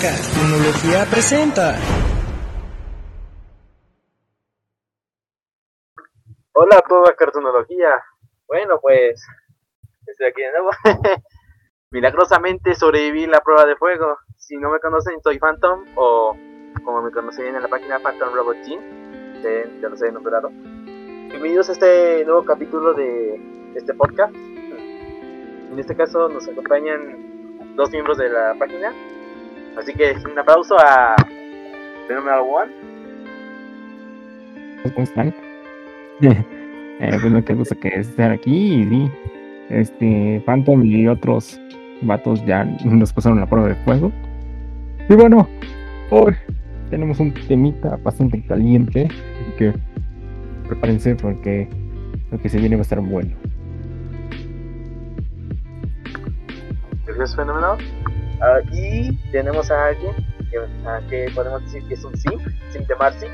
Cartunología presenta. Hola a toda cartunología. Bueno, pues estoy aquí de nuevo. Milagrosamente sobreviví la prueba de fuego. Si no me conocen, soy Phantom o como me conocen en la página Phantom Robot Team. Ya los he nombrado. Bienvenidos a este nuevo capítulo de este podcast. En este caso nos acompañan dos miembros de la página. Así que un aplauso a Phenomenal One. ¿Cómo están? eh, pues qué gusto que estar aquí y sí, este Phantom y otros vatos ya nos pasaron la prueba de fuego. Y bueno, hoy tenemos un temita bastante caliente, así que prepárense porque lo que se viene va a estar bueno. Gracias, fenómeno. Uh, y tenemos a alguien que, uh, que, podemos decir que es un sim, sim de Marcy.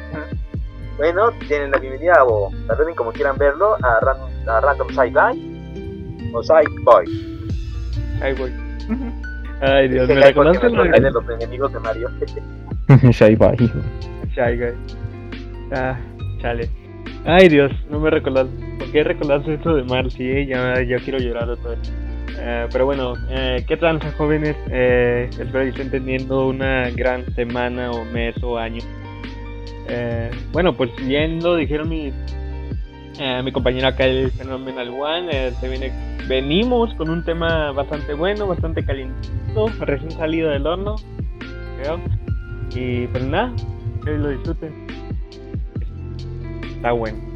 Bueno, tienen la bienvenida o traten como quieran verlo a, Ran, a Random Side Guy o Side Boy. Side Boy. Ay Dios, me recordaste lo de los enemigos de Mario. Shy Boy. Shy Guy. Ah, chale. Ay Dios, no me recordás. ¿Por qué recordaste esto de Marcy? Eh? Ya, ya quiero llorar otra vez. Uh, pero bueno, eh, ¿qué tranza jóvenes? Eh, espero que estén teniendo una gran semana o mes o año. Eh, bueno, pues bien lo dijeron mi, eh, mi compañera acá, el Phenomenal One, eh, se viene, venimos con un tema bastante bueno, bastante calientito, recién salido del horno, creo. Y pues nada, que lo disfruten. Está bueno.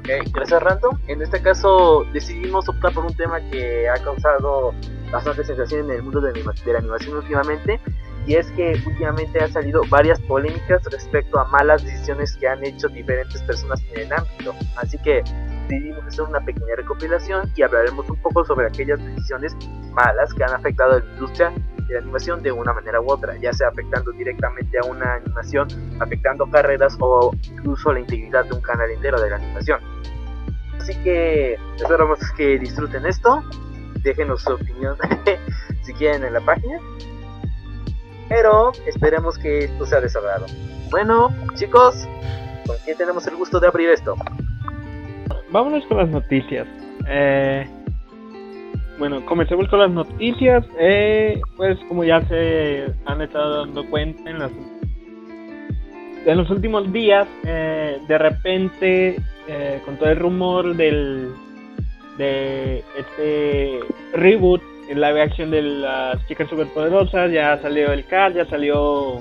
Ok, gracias Random. En este caso decidimos optar por un tema que ha causado bastante sensación en el mundo de, de la animación últimamente y es que últimamente han salido varias polémicas respecto a malas decisiones que han hecho diferentes personas en el ámbito. Así que decidimos hacer una pequeña recopilación y hablaremos un poco sobre aquellas decisiones malas que han afectado a la industria de la animación de una manera u otra, ya sea afectando directamente a una animación, afectando carreras o incluso la integridad de un canal entero de la animación. Así que esperamos que disfruten esto, déjenos su opinión si quieren en la página pero esperemos que esto sea desagradable. Bueno, chicos, ¿con quién tenemos el gusto de abrir esto? Vámonos con las noticias. Eh, bueno, comencemos con las noticias. Eh, pues como ya se han estado dando cuenta en los últimos días, eh, de repente, eh, con todo el rumor del de este reboot en live action de las chicas superpoderosas, ya salió el cast, ya salió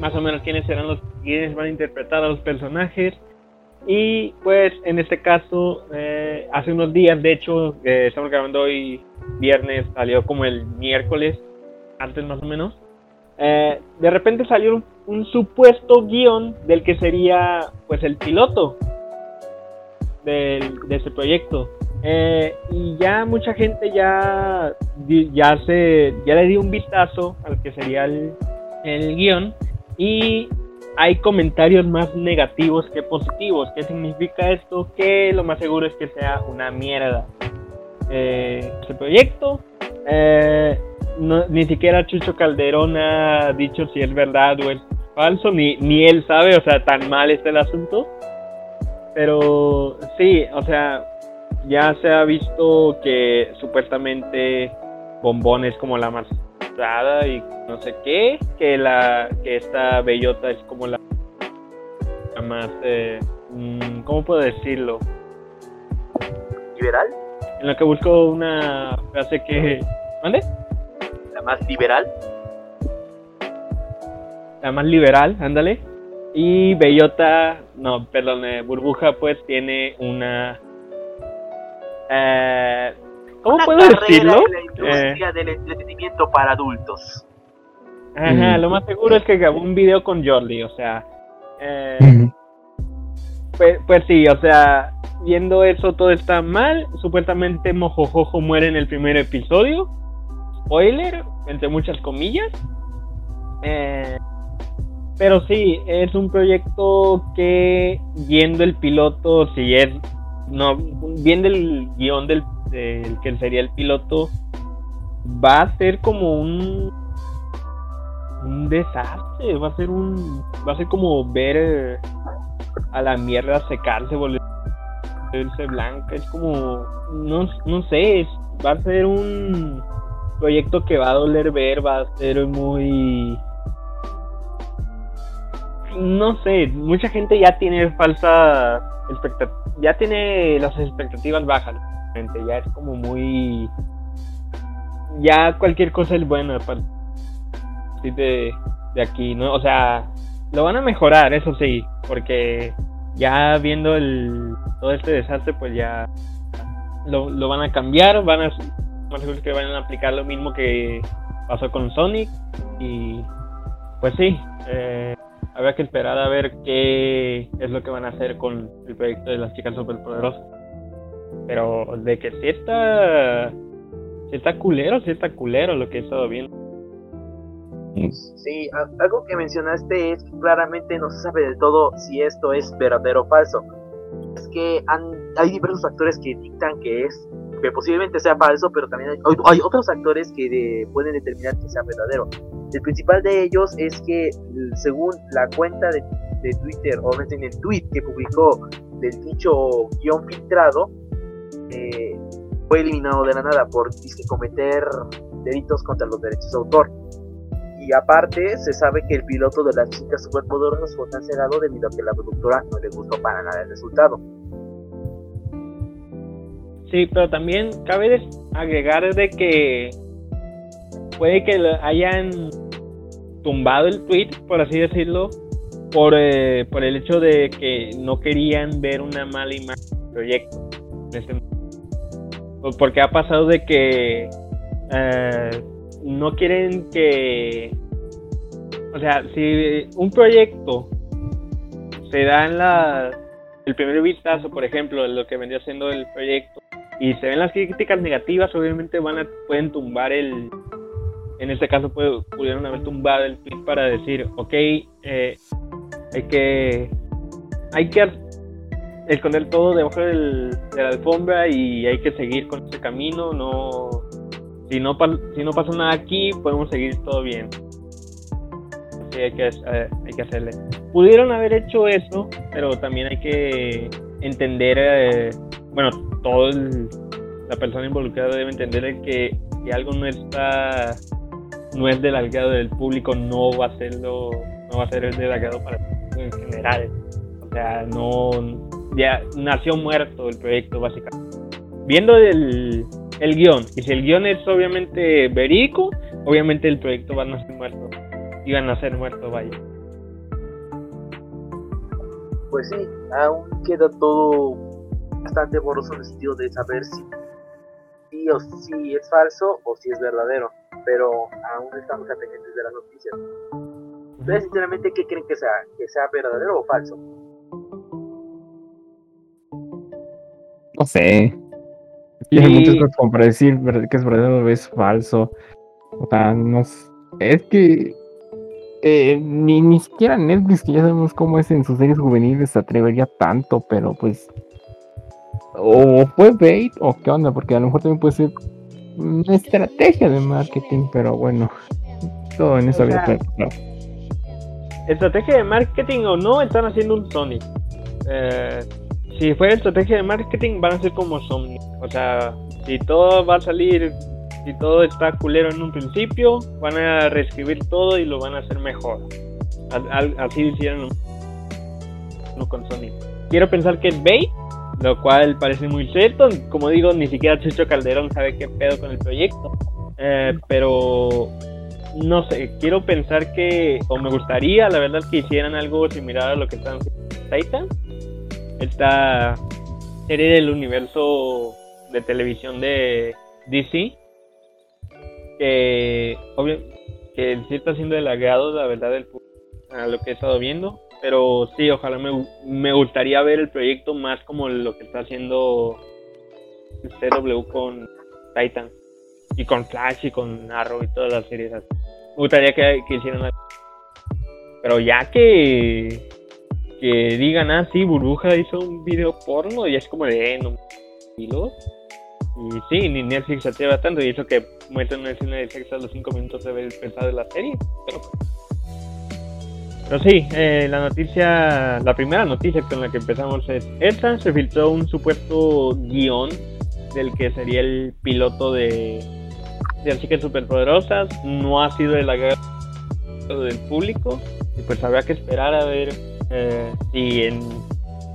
más o menos quiénes serán los quiénes van a interpretar a los personajes. Y pues en este caso, eh, hace unos días, de hecho, eh, estamos grabando hoy viernes, salió como el miércoles, antes más o menos. Eh, de repente salió un, un, supuesto guion del que sería pues el piloto del, de ese proyecto. Eh, y ya mucha gente ya, ya, se, ya le dio un vistazo al que sería el, el guion y hay comentarios más negativos que positivos. ¿Qué significa esto? Que lo más seguro es que sea una mierda. Eh, este proyecto, eh, no, ni siquiera Chucho Calderón ha dicho si es verdad o es falso, ni, ni él sabe, o sea, tan mal está el asunto. Pero sí, o sea, ya se ha visto que supuestamente Bombón es como la más usada y no sé qué, que la que esta bellota es como la, la más, eh, mm, ¿cómo puedo decirlo? ¿Liberal? En lo que busco una frase que... ¿Mande? ¿La más liberal? La más liberal, ándale. Y Bellota, no, perdón, eh, Burbuja pues tiene una eh, ¿Cómo Una puedo carrera decirlo? En la industria Eh, del entretenimiento para adultos. ajá, Mm. lo más seguro es que grabó un video con Jordi, o sea. eh, pues, pues sí, o sea, viendo eso todo está mal. Supuestamente Mojojojo muere en el primer episodio. Spoiler, entre muchas comillas. Eh, pero sí, es un proyecto que viendo el piloto, si es no viendo el guion del, del que sería el piloto, va a ser como un un desastre, va a ser un va a ser como ver eh, a la mierda secarse, volverse blanca, es como no, no sé, va a ser un proyecto que va a doler ver, va a ser muy no sé, mucha gente ya tiene falsa expectativa, ya tiene las expectativas bajas, ya es como muy ya cualquier cosa es buena para de, aquí, ¿no? O sea, lo van a mejorar, eso sí, porque ya viendo el todo este desastre, pues ya lo, lo van a cambiar, van a más que van a aplicar lo mismo que pasó con Sonic y pues sí, eh, habrá que esperar a ver qué es lo que van a hacer con el proyecto de las chicas superpoderosas. Pero de que sí está, sí está culero, sí está culero lo que he estado viendo. Sí, algo que mencionaste es que claramente no se sabe del todo si esto es verdadero o falso. Es que hay diversos factores que dictan que es que posiblemente sea falso, pero también hay, otros actores que pueden determinar que sea verdadero. El principal de ellos es que, según la cuenta de, Twitter, o en el tweet que publicó del dicho guion filtrado, eh, fue eliminado de la nada por cometer delitos contra los derechos de autor. Y aparte, se sabe que el piloto de las chicas superpoderosas fue cancelado debido a que la productora no le gustó para nada el resultado. Sí, pero también cabe agregar de que puede que hayan tumbado el tweet, por así decirlo, por, eh, por el hecho de que no querían ver una mala imagen del proyecto. Este porque ha pasado de que eh, no quieren que... O sea, si un proyecto se da en la, el primer vistazo, por ejemplo, de lo que vendría siendo el proyecto, y se ven las críticas negativas, obviamente van a, pueden tumbar el, en este caso pudieron haber tumbado el tweet para decir, ok, eh, hay que, hay que esconder todo debajo del, de la alfombra y hay que seguir con ese camino, no, si no, si no pasa nada aquí, podemos seguir todo bien. Así hay que, eh, hay que hacerle. Pudieron haber hecho eso, pero también hay que entender eh, bueno, todo la persona involucrada debe entender que si algo no está, no es del agrado del público, no va a serlo, no va a ser el del agrado para en general. O sea, no, ya nació muerto el proyecto básicamente. Viendo el, el guion, y si el guion es obviamente verídico, obviamente el proyecto va a nacer muerto. Iban a ser muerto, vaya. Pues sí, aún queda todo bastante borroso en el sentido de saber si sí o si es falso o si es verdadero, pero aún estamos pendientes de las noticias. Ustedes sinceramente qué creen que sea, que sea verdadero o falso? No sé. Y hay muchas cosas como para decir que es verdadero o es falso. O sea, no es que eh, ni, ni siquiera Netflix, que ya sabemos cómo es en sus series juveniles, se atrevería tanto, pero pues o fue bait o qué onda, porque a lo mejor también puede ser una estrategia de marketing, pero bueno, todo en esa vida. Estrategia de marketing o no, están haciendo un Sonic. Eh, si fuera estrategia de marketing, van a ser como Sonic. O sea, si todo va a salir, si todo está culero en un principio, van a reescribir todo y lo van a hacer mejor. Así hicieron con Sonic. Quiero pensar que es bait lo cual parece muy cierto. Como digo, ni siquiera Chucho Calderón sabe qué pedo con el proyecto. Eh, pero no sé, quiero pensar que, o me gustaría, la verdad, que hicieran algo similar a lo que están haciendo Titan. Esta serie del universo de televisión de DC. Que, obvio, que sí está siendo el agrado, la verdad, del, a lo que he estado viendo. Pero sí, ojalá me, me gustaría ver el proyecto más como lo que está haciendo CW con Titan. Y con Flash y con Arrow y todas las series Me gustaría que, hicieran algo. Pero ya que que digan, ah, Burbuja hizo un video porno, y es como de, eh, no, Y sí, ni Netflix se atreva tanto, y eso que muestran una escena de sexo a los 5 minutos de haber empezado la serie. Pero, pero sí, eh, la noticia, la primera noticia con la que empezamos es esta, se filtró un supuesto guion del que sería el piloto de, de las chicas superpoderosas, no ha sido el agrado del público, y pues habrá que esperar a ver eh, si en,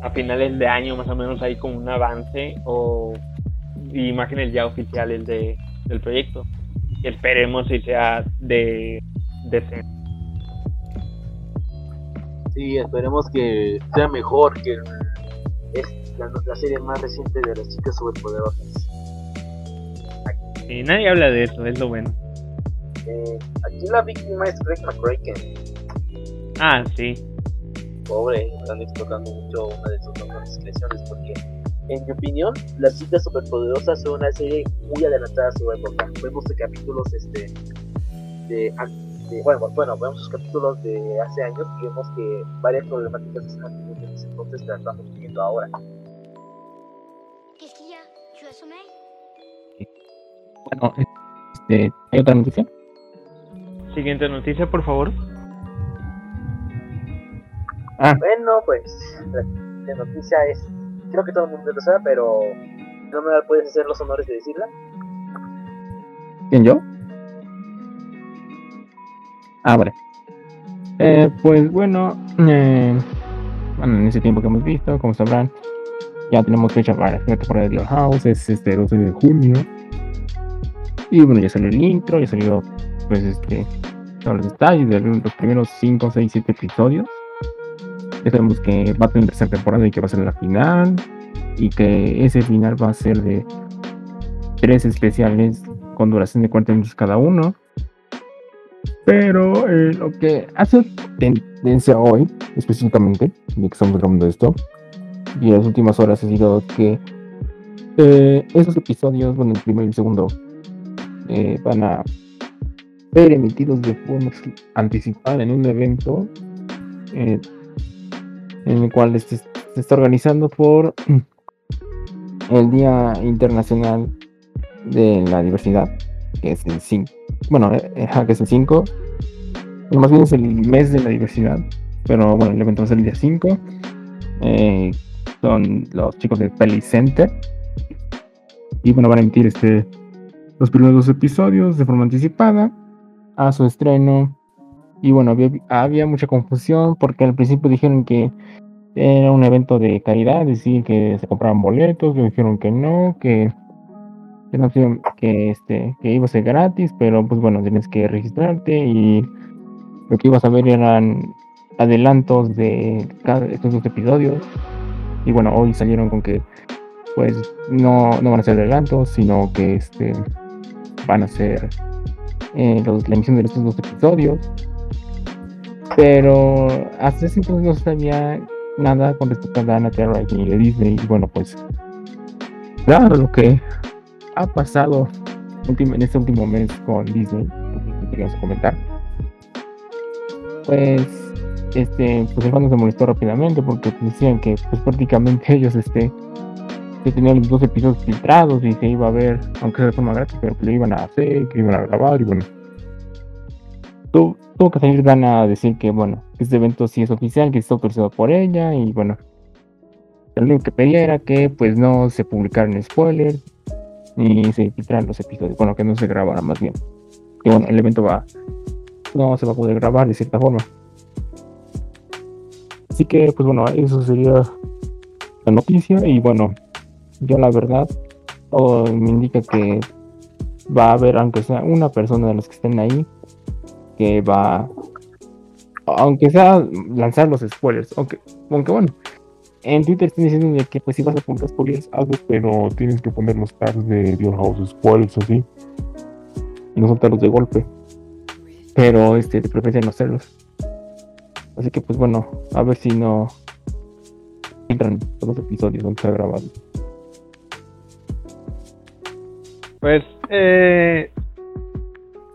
a finales de año más o menos hay como un avance o imágenes ya oficiales de, del proyecto. Esperemos si sea de decente. Sí, esperemos que sea mejor que es la, la serie más reciente de las chicas superpoderosas. Y nadie habla de eso, es lo bueno. Eh, aquí la víctima es Greg McCracken. Ah, sí. Pobre, están explotando mucho una de sus mejores creaciones porque, en mi opinión, las chicas superpoderosas son una serie muy adelantada a su época. Vemos de capítulos este de, de- bueno, bueno, vemos sus capítulos de hace años y vemos que varias problemáticas se están teniendo en ese entonces las estamos viviendo ahora. Bueno, este, ¿hay otra noticia? Siguiente noticia, por favor. Bueno, pues la, la noticia es, creo que todo el mundo lo sabe, pero no me puedes hacer los honores de decirla. ¿Quién yo? Ah, vale. Eh, pues bueno, eh, bueno, en ese tiempo que hemos visto, como sabrán, ya tenemos fecha para la temporada de The House, es este 12 de junio. Y bueno, ya salió el intro, ya salió pues este todos los detalles de los primeros 5, 6, 7 episodios. Ya sabemos que va a tener tercera temporada y que va a ser la final. Y que ese final va a ser de tres especiales con duración de 40 minutos cada uno. Pero eh, lo que hace tendencia hoy, específicamente, ya que estamos grabando esto, y en las últimas horas ha sido que eh, esos episodios, bueno, el primero y el segundo, eh, van a ser emitidos de forma anticipada en un evento eh, en el cual este- se está organizando por el Día Internacional de la Diversidad, que es el 5. Bueno, eh, eh, que es el 5. Bueno, más bien es el mes de la diversidad. Pero bueno, el evento va a ser el día 5. Eh, son los chicos de Peli Center. Y bueno, van a emitir este, los primeros dos episodios de forma anticipada a su estreno. Y bueno, había, mucha confusión porque al principio dijeron que era un evento de caridad, es que se compraban boletos, luego dijeron que no, que que no sé, que este que iba a ser gratis, pero pues bueno, tienes que registrarte y lo que ibas a ver eran adelantos de estos dos episodios. Y bueno, hoy salieron con que pues no, no van a ser adelantos, sino que este van a ser eh, los- la emisión de estos dos episodios. Pero hasta ese entonces no sabía nada con respecto a Dana Terra ni de Disney. Y bueno, pues claro, lo que ha pasado en este último mes con Disney, que queríamos comentar. Pues, este, pues el fandom se molestó rápidamente porque decían que pues prácticamente ellos este que tenían los dos episodios filtrados y se iba a ver, aunque sea de forma gratis, pero que lo iban a hacer, que iban a grabar y bueno. Tu- tuvo que salir Dana a decir que bueno, este evento sí es oficial, que está autorizado por ella y bueno. Lo único que pedía era que pues no se publicaran spoilers, ni se filtraran los episodios. Bueno, que no se grabara más bien. Y bueno, el evento va. No se va a poder grabar de cierta forma. Así que, pues bueno, eso sería la noticia. Y bueno, yo la verdad, todo me indica que va a haber, aunque sea una persona de los que estén ahí, que va. Aunque sea lanzar los spoilers. Aunque, aunque bueno, en Twitter están diciendo que pues si vas a poner spoilers, hazlo, pero tienes que poner los tags de Dios House spoilers así. No soltarlos de golpe. Pero este, de preferencia no hacerlos. Así que pues bueno, a ver si no entran todos los episodios donde se ha grabado. Pues, eh,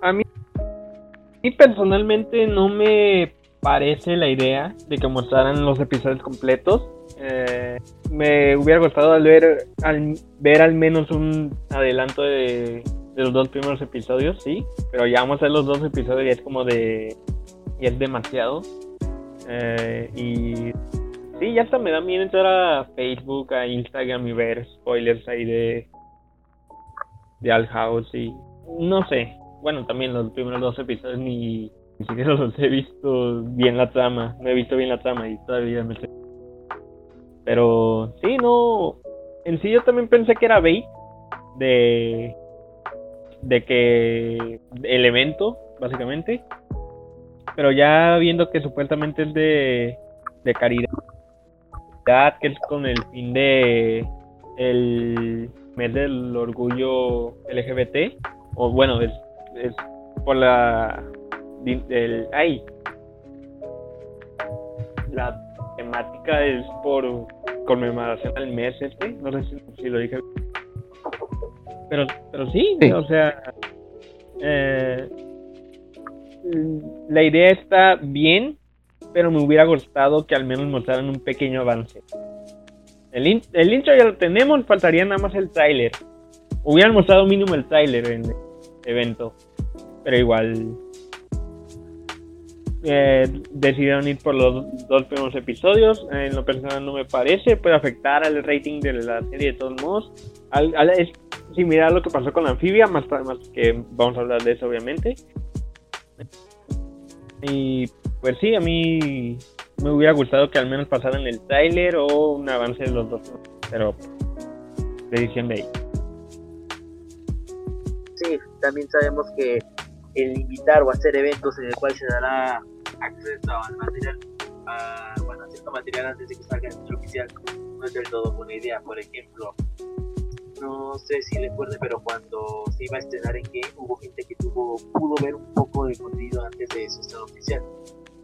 a mí, a mí personalmente no me parece la idea de que mostraran los episodios completos. Eh, me hubiera gustado al ver al ver al menos un adelanto de, los dos primeros episodios, sí, pero ya vamos a ver los dos episodios y es como de y es demasiado. Eh, y sí, ya hasta me da miedo entrar a Facebook, a Instagram y ver spoilers ahí de de Al House y no sé. Bueno, también los primeros dos episodios ni, ni siquiera los he visto bien la trama, no he visto bien la trama y todavía me estoy pero sí, no. En sí yo también pensé que era bait de de que el evento, básicamente. Pero ya viendo que supuestamente es de, de caridad, que es con el fin de el mes del orgullo LGBT, o bueno, es, es por la el ay la temática es por conmemoración al mes este, no sé si, lo dije. Pero, pero sí, o sea, eh, la idea está bien, pero me hubiera gustado que al menos mostraran un pequeño avance. El, el intro ya lo tenemos, faltaría nada más el tráiler. Hubieran mostrado mínimo el tráiler en el evento, pero igual eh, decidieron ir por los dos primeros episodios. En lo personal no me parece, puede afectar al rating de la serie de todos modos. es similar a lo que pasó con la anfibia, más, que vamos a hablar de eso obviamente. Y pues sí, a mí me hubiera gustado que al menos pasaran el trailer o un avance de los dos, pero decisión de ahí. Sí, también sabemos que el invitar o hacer eventos en el cual se dará acceso al material, a, bueno, cierto material antes de que salga el sitio oficial, no es del todo buena idea. Por ejemplo, no sé si recuerde, pero cuando se iba a estrenar en Game, hubo gente que tuvo, pudo ver un poco de contenido antes de su estreno oficial.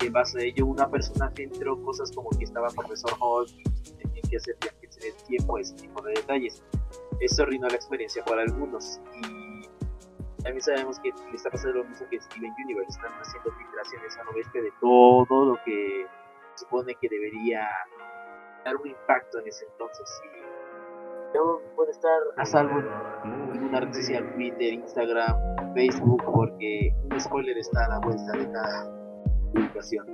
Y en base a ello, una persona entró cosas como que estaba Profesor Hulk y tenía que hacer viajes en tiempo, ese tipo de detalles. Eso arruinó la experiencia para algunos. Y también sabemos que está pasando lo mismo que Steven Universe, están haciendo filtraciones a oeste de todo lo que supone que debería dar un impacto en ese entonces. Y yo puedo estar a salvo en una red social, Twitter, Instagram, Facebook, porque un spoiler está a la vuelta de cada publicación.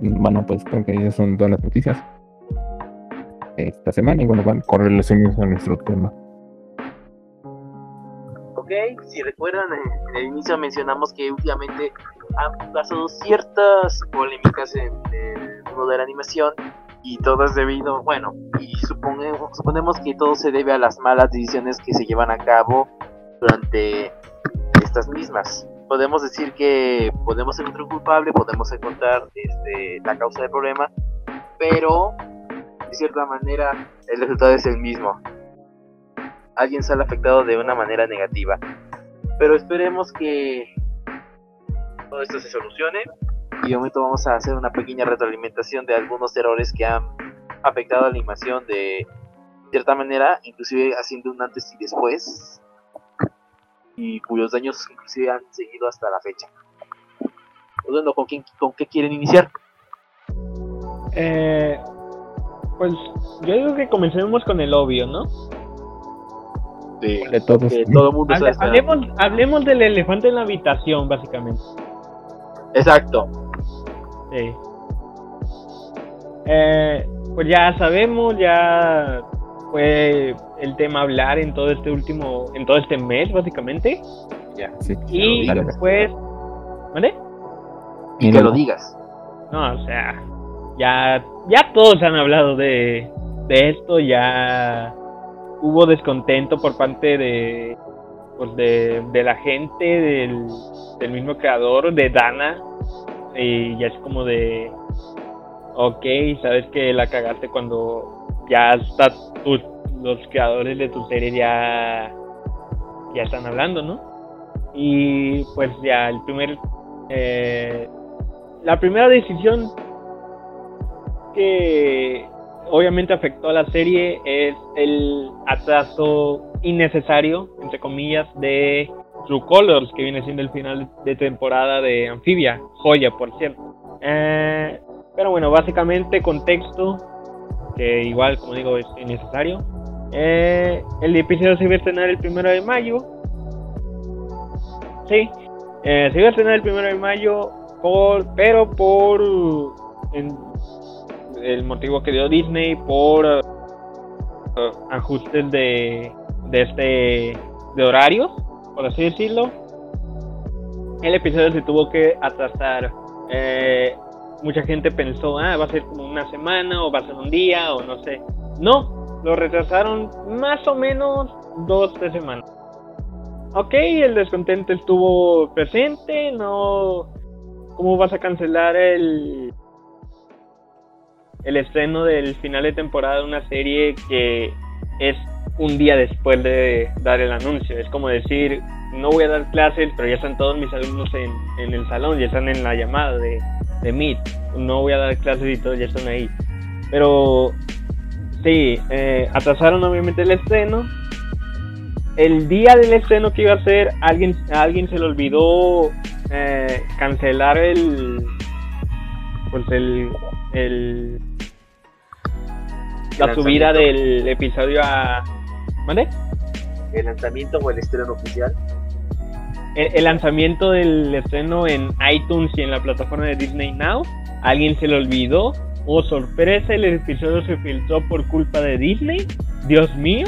Bueno, pues creo que esas son todas las noticias esta semana y bueno, van con relación a nuestro tema. Ok, si recuerdan, en el inicio mencionamos que últimamente han pasado ciertas polémicas en el mundo de la animación y todo es debido, bueno, y suponemos, suponemos que todo se debe a las malas decisiones que se llevan a cabo durante estas mismas. Podemos decir que podemos ser otro culpable, podemos encontrar este, la causa del problema, pero de cierta manera el resultado es el mismo. Alguien sale afectado de una manera negativa. Pero esperemos que todo esto se solucione. Y de momento vamos a hacer una pequeña retroalimentación de algunos errores que han afectado a la animación de cierta manera, inclusive haciendo un antes y después. Y cuyos daños inclusive han seguido hasta la fecha. Pues bueno, ¿con, quién, ¿con qué quieren iniciar? Eh, pues yo digo que comencemos con el obvio, ¿no? Sí, de todos. todo mundo hablemos, hablemos del elefante en la habitación, básicamente. Exacto. Sí. Eh, pues ya sabemos, ya fue el tema hablar en todo este último, en todo este mes, básicamente. Ya. Sí, y pues, ¿vale? Y que lo digas. No, o sea, ya, ya todos han hablado de, de esto, ya hubo descontento por parte de, pues de, de la gente, del, del mismo creador, de Dana, y ya es como de, ok, sabes que la cagaste cuando ya hasta los creadores de tu serie ya, ya están hablando, ¿no? Y pues ya el primer, eh, la primera decisión que obviamente afectó a la serie es el atraso innecesario, entre comillas, de True Colors, que viene siendo el final de temporada de Amphibia, joya por cierto. Eh, pero bueno, básicamente contexto, que igual, como digo, es innecesario. Eh, el episodio se iba a estrenar el primero de mayo. Sí, eh, se iba a estrenar el primero de mayo, por, pero por el motivo que dio Disney, por ajustes de, de este de horarios, por así decirlo, el episodio se tuvo que atrasar. Eh, mucha gente pensó, ah, va a ser como una semana o va a ser un día o no sé. No, lo retrasaron más o menos dos, tres semanas. Ok, el descontento estuvo presente, no... ¿Cómo vas a cancelar el, el estreno del final de temporada de una serie que es un día después de dar el anuncio. Es como decir, no voy a dar clases, pero ya están todos mis alumnos en, en el salón, ya están en la llamada de, de Meet. No voy a dar clases y todos ya están ahí. Pero sí, eh, atrasaron obviamente el estreno. El día del estreno que iba a ser, alguien, alguien se le olvidó eh, cancelar el, pues el, el la subida del episodio a ¿Mande? ¿El lanzamiento o el estreno oficial? El, lanzamiento del estreno en iTunes y en la plataforma de Disney Now. alguien se le olvidó. Oh, sorpresa, el episodio se filtró por culpa de Disney. Dios mío.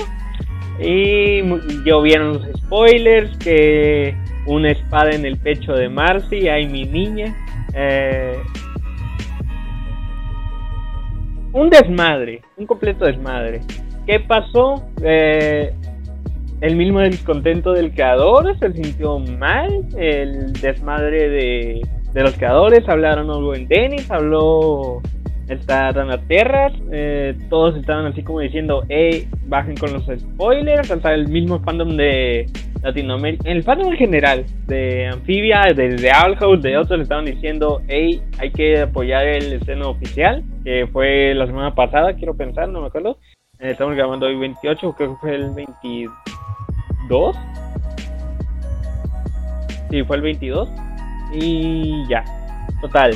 Y llovieron los spoilers. Que una espada en el pecho de Marcy. Ay, mi niña. Eh, un desmadre. Un completo desmadre. ¿Qué pasó? Eh, el mismo descontento del creador se sintió mal, el desmadre de, los creadores, hablaron algo en Dennis, habló esta Dana Terras, eh, todos estaban así como diciendo, hey, bajen con los spoilers, hasta el mismo fandom de Latinoamérica, el fandom en general, de Amphibia, de, de de otros estaban diciendo, hey, hay que apoyar el esceno oficial, que fue la semana pasada, quiero pensar, no me acuerdo, eh, estamos grabando hoy 28, creo que fue el 22. Sí, fue el 22. Y ya, total.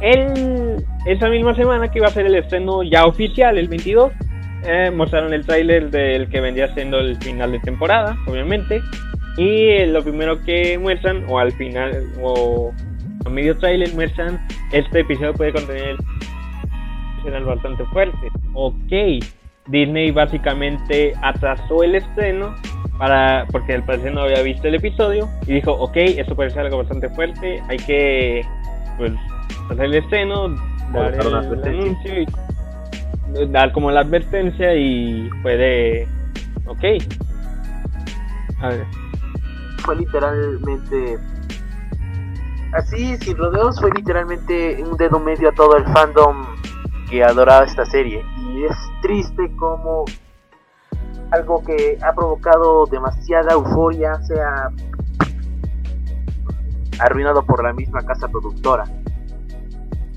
El, esa misma semana que iba a ser el estreno ya oficial, el 22, eh, mostraron el tráiler del que vendría siendo el final de temporada, obviamente. Y lo primero que muestran, o al final, o a medio tráiler muestran, este episodio puede contener serán bastante fuerte. Ok, Disney básicamente atrasó el estreno para porque el parecer no había visto el episodio y dijo, ok, esto puede ser algo bastante fuerte, hay que pues hacer el estreno, dar el, anuncio y dar como la advertencia y puede, ok. A ver. Fue literalmente así, sin rodeos, fue literalmente un dedo medio a todo el fandom que adoraba esta serie. Y es triste como algo que ha provocado demasiada euforia sea arruinado por la misma casa productora.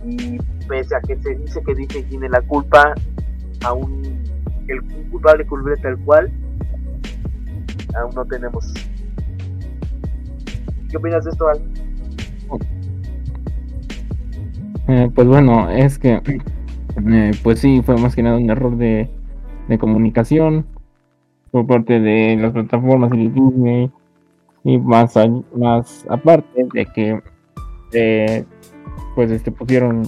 Y pese a que se dice que Disney tiene la culpa, aún el culpable culpable tal cual, aún no tenemos. ¿Qué opinas de esto, Al? Eh, pues bueno, es que eh, pues sí, fue más que nada un error de, comunicación por parte de las plataformas y Disney. Y más, más aparte de que eh, pues este pusieron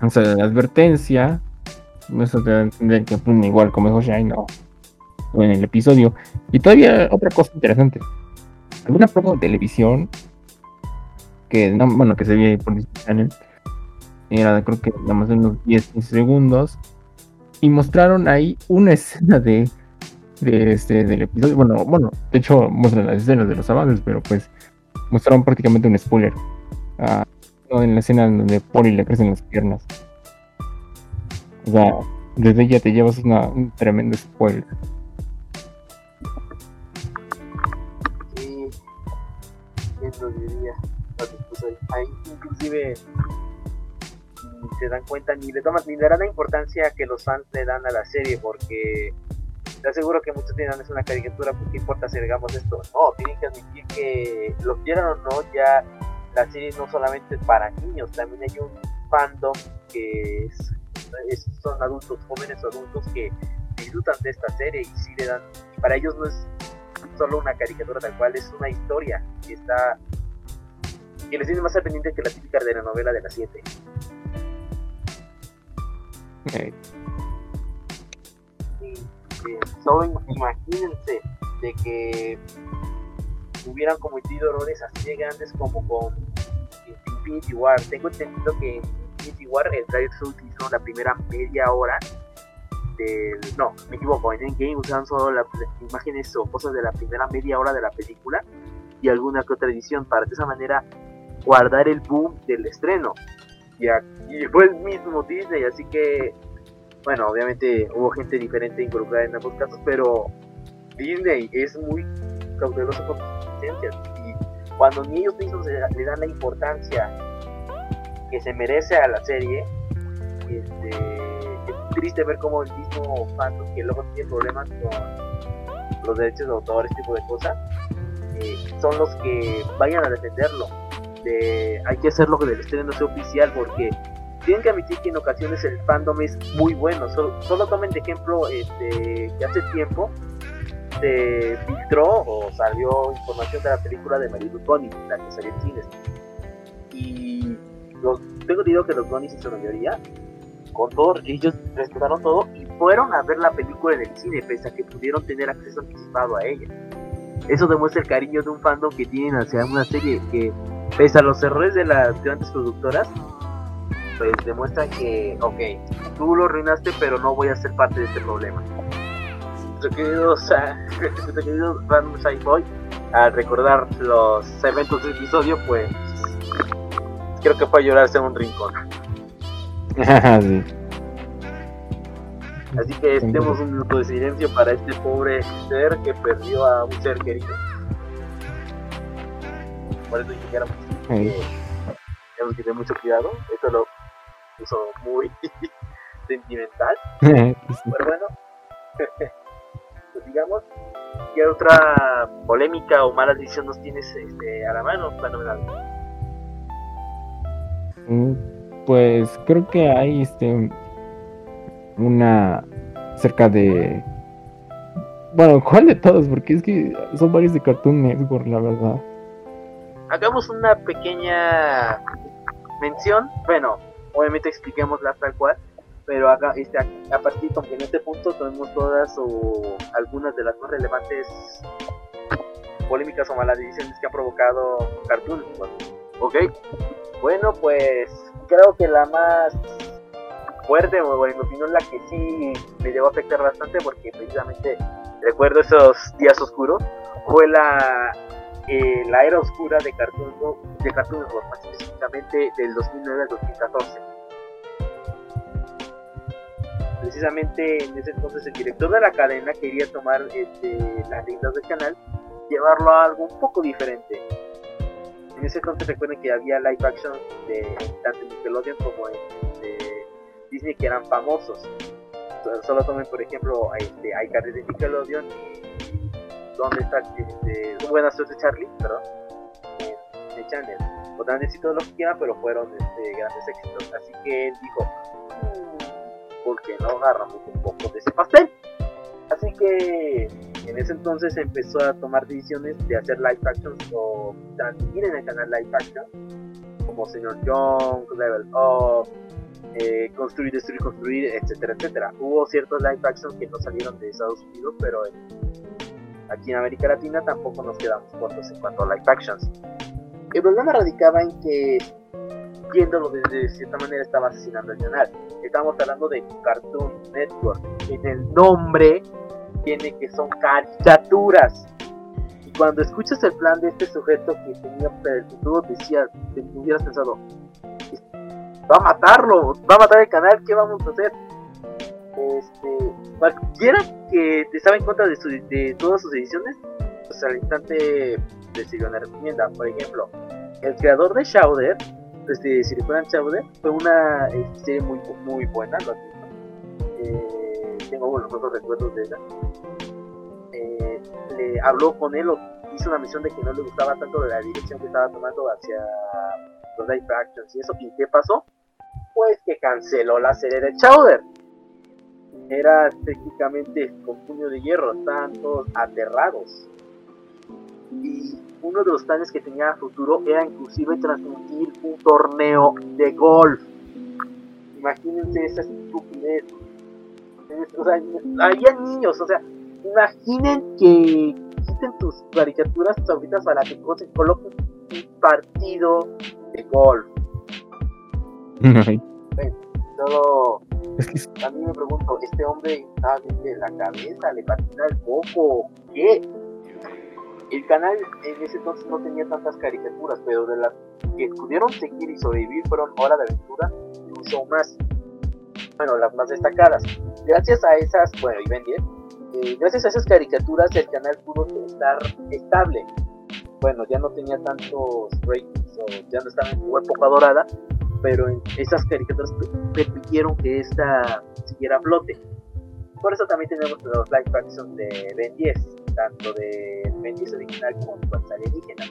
la advertencia. Eso te entender que pues, igual como dijo Shine no, en el episodio. Y todavía otra cosa interesante. Alguna prueba de televisión que no, bueno que se ve por Disney Channel era creo que nada más unos 10 segundos, y mostraron ahí una escena de, de este del episodio, bueno, bueno, de hecho muestran las escenas de los avances, pero pues mostraron prácticamente un spoiler. Uh, en la escena donde Poli le crecen las piernas. O sea, desde ya te llevas una, un tremendo spoiler. Sí, lo diría? Ahí inclusive se dan cuenta ni le toman ni le dan la importancia que los fans le dan a la serie porque te aseguro que muchos tienen es una caricatura pues qué importa si digamos esto no tienen que admitir que lo quieran o no ya la serie no solamente es para niños, también hay un fandom que es, es- son adultos, jóvenes adultos que disfrutan de esta serie y sí le dan, para ellos no es solo una caricatura tal cual, es una historia que está que les tiene más al pendiente que la típica de la novela de las 7. Eh, Y, eh, solo im- imagínense de que hubieran cometido errores así de grandes como con Infinity War. Tengo entendido que Infinity War el trailer solo utilizó la primera media hora del... No, me equivoco, en Endgame usaron solo las imágenes o cosas de la primera media hora de la película y alguna que otra edición para de esa manera guardar el boom del estreno. Y, y fue el mismo Disney, así que bueno, obviamente hubo gente diferente involucrada en ambos casos, pero Disney es muy cauteloso con Y cuando ni ellos mismos le, le dan la importancia que se merece a la serie, este, es triste ver cómo el mismo fandom que luego tiene problemas con los derechos de autor, este tipo de cosas, eh, son los que vayan a defenderlo. De, hay que hacerlo que el estreno sea oficial porque tienen que admitir que en ocasiones el fandom es muy bueno. Solo, solo tomen de ejemplo este, que hace tiempo se filtró o salió información de la película de Mary Lou Bunny, la que salió en cines. Y los, tengo entendido que los Bunnies en su mayoría, con todo, ellos respetaron todo y fueron a ver la película en el cine, pese a que pudieron tener acceso anticipado a ella. Eso demuestra el cariño de un fandom que tienen hacia una serie que, pese a los errores de las grandes productoras, pues demuestran que, ok, tú lo arruinaste, pero no voy a ser parte de este problema. Nuestro querido, nuestro querido Random Shy Boy, al recordar los eventos del episodio, pues creo que fue a llorarse en un rincón. sí. Así que estemos un minuto de silencio para este pobre ser que perdió a un ser querido. Por eso dije que tenemos que tener mucho cuidado. Esto lo puso muy sentimental. Pero bueno, digamos, ¿qué otra polémica o mala decisión nos tienes este, a la mano? Fenomenal. Mm, Pues creo que hay este una cerca de bueno, ¿cuál de todos? Porque es que son varios de Cartoon Network, la verdad. Hagamos una pequeña mención. Bueno, obviamente expliquémosla tal cual. Pero haga, este, a, a partir como que en este punto tenemos todas o algunas de las más relevantes polémicas o malas decisiones que ha provocado Cartoon. Ok, bueno pues creo que la más fuerte o en mi opinión la que sí me llegó a afectar bastante porque precisamente recuerdo esos días oscuros fue la eh, la era oscura de Cartoon de Cartoon Network más específicamente del 2009 al 2014 precisamente en ese entonces el director de la cadena quería tomar este, las riendas del canal llevarlo a algo un poco diferente en ese entonces recuerden que había live action de tanto en Nickelodeon como en de Disney que eran famosos. So- Solo tomen por ejemplo este, de Nickelodeon y ¿Dónde está este, Buena Suerte Charlie? Perdón. En Channel. Podrán decir todo lo que quieran, pero fueron este, grandes éxitos. Así que él dijo, "Mm, ¿por qué no agarramos un poco de ese pastel? Así que en ese entonces empezó a tomar decisiones de hacer live action o transmitir en el canal live action, como Señor Young, Level Up, eh, Construir, Destruir, Construir, etcétera, etcétera. Hubo ciertos live action que no salieron de Estados Unidos, pero en- aquí en América Latina tampoco nos quedamos cortos en cuanto a live actions. El problema radicaba en que, viéndolo desde cierta manera, estaba asesinando el canal. Estamos hablando de Cartoon Network. En el nombre tiene que son caricaturas. Y cuando escuchas el plan de este sujeto que tenía el futuro, decías, te hubieras pensado, va a matarlo, va a matar el canal, ¿qué vamos a hacer? Este, cualquiera que estaba en contra de, su- todas sus ediciones, pues al instante decidió una recomienda. Por ejemplo, el creador de Shouder, este, si recuerdan Shouder, fue una eh, serie muy, muy buena, lo. Eh, tengo buenos recuerdos de ella. Eh, le habló con él o- hizo una mención de que no le gustaba tanto la dirección que estaba tomando hacia los live actions y eso. ¿Y qué pasó? Pues que canceló la serie de Chowder. Era técnicamente con puño de hierro, estaban todos aterrados. Y uno de los planes que tenía a futuro era inclusive transmitir un torneo de golf. Imagínense esa estupidez. O sea, había niños, o sea, imaginen que quiten tus caricaturas favoritas para que coloquen un partido de golf. Todo, a mí me pregunto, ¿este hombre está bien de la cabeza? ¿Le patina el coco? ¿Qué? El canal en ese entonces no tenía tantas caricaturas, pero de las que pudieron seguir y sobrevivir fueron Hora de Aventura y mucho más. Bueno, las más destacadas. Gracias a esas, bueno, y Ben 10, eh, gracias a esas caricaturas el canal pudo estar estable. Bueno, ya no tenía tantos ratings o ya no estaba en su época dorada, pero esas caricaturas permitieron que esta siguiera a flote. Por eso también tenemos los live action de Ben 10, tanto de Ben 10 original como de alienígena.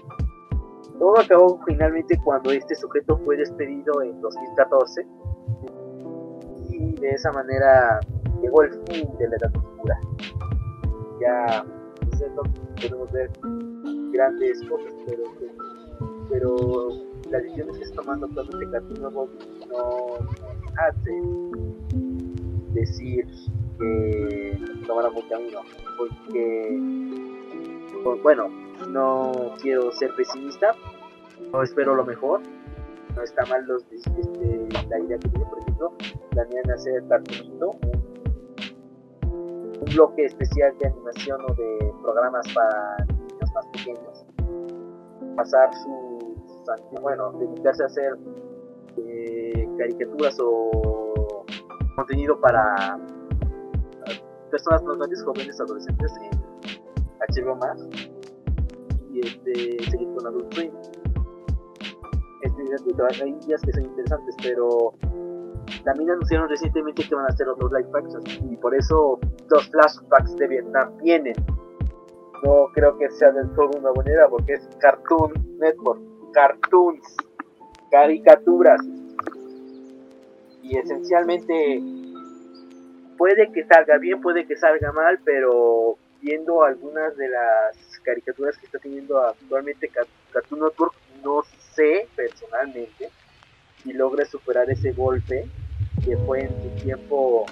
Todo acabó finalmente cuando este sujeto fue despedido en 2014 y de esa manera llegó el fin de la edad oscura. Ya podemos ver grandes cosas, pero, pero las decisiones que está tomando actualmente Cartoon Network no hace decir que tomáramos camino, porque, pues, bueno, no quiero ser pesimista, no espero lo mejor, no está mal los, este, la idea que tiene, por ejemplo, planean hacer Cartoonito, un, bloque especial de animación o de programas para niños más pequeños, pasar su bueno, dedicarse a hacer eh, caricaturas o contenido para personas normales, jóvenes, adolescentes en HBO más y este, seguir con Adult Swim. Este, hay días que son interesantes, pero también anunciaron recientemente que van a hacer otros live actions y por eso los flashbacks de Vietnam vienen. No creo que sea del todo una buena idea porque es Cartoon Network cartoons, caricaturas. Y esencialmente puede que salga bien, puede que salga mal, pero viendo algunas de las caricaturas que está teniendo actualmente Cartoon Network, no sé personalmente si logra superar ese golpe que fue en su tiempo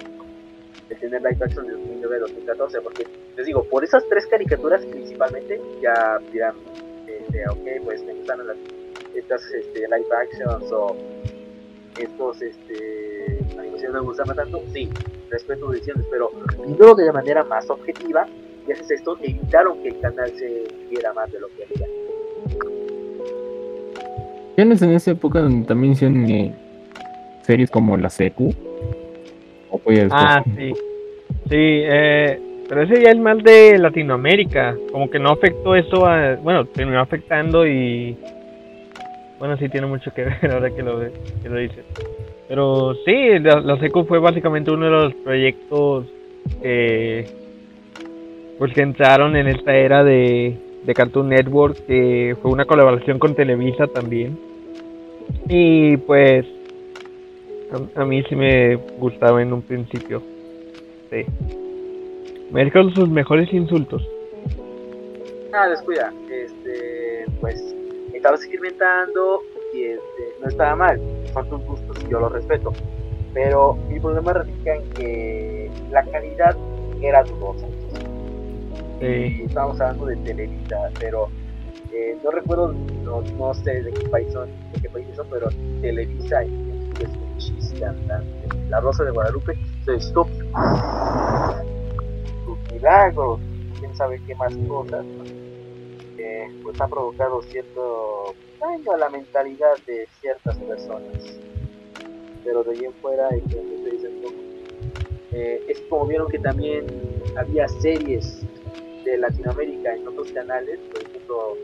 de tener live action de 2009-2014, porque les digo, por esas tres caricaturas principalmente ya dirán, este, ok, pues me gustan las, estas este, live actions o estos este, animaciones me gustan tanto, sí, respeto decisiones, pero viendo de manera más objetiva, y haces esto, evitaron que el canal se viera más de lo que era. ¿Tienes en esa época donde también hicieron eh, series como la secu? ¿O ah, sí. Sí, eh, pero ese ya es mal de Latinoamérica. Como que no afectó eso a. Bueno, terminó afectando y. Bueno, sí tiene mucho que ver ahora que lo, que lo dices. Pero sí, la, SECO fue básicamente uno de los proyectos que. Pues que entraron en esta era de, de Cartoon Network, que fue una colaboración con Televisa también. Y pues. A, a mí sí me gustaba en un principio. Sí. Me con sus mejores insultos. Ah, descuida. Este, pues, estaba experimentando y este, no estaba mal. Son tus gustos y yo lo respeto. Pero mi problema radica en que la calidad era dudosa. Sí. Estábamos hablando de Televisa, pero eh, no recuerdo, no, sé de qué país son, de qué país son, pero Televisa es un chiste andante. La Rosa de Guadalupe se stop milagros, quién sabe qué más cosas, que pues ha provocado cierto a la mentalidad de ciertas personas. Pero de ahí en fuera, eh, es como vieron que también había series de Latinoamérica en otros canales, por ejemplo,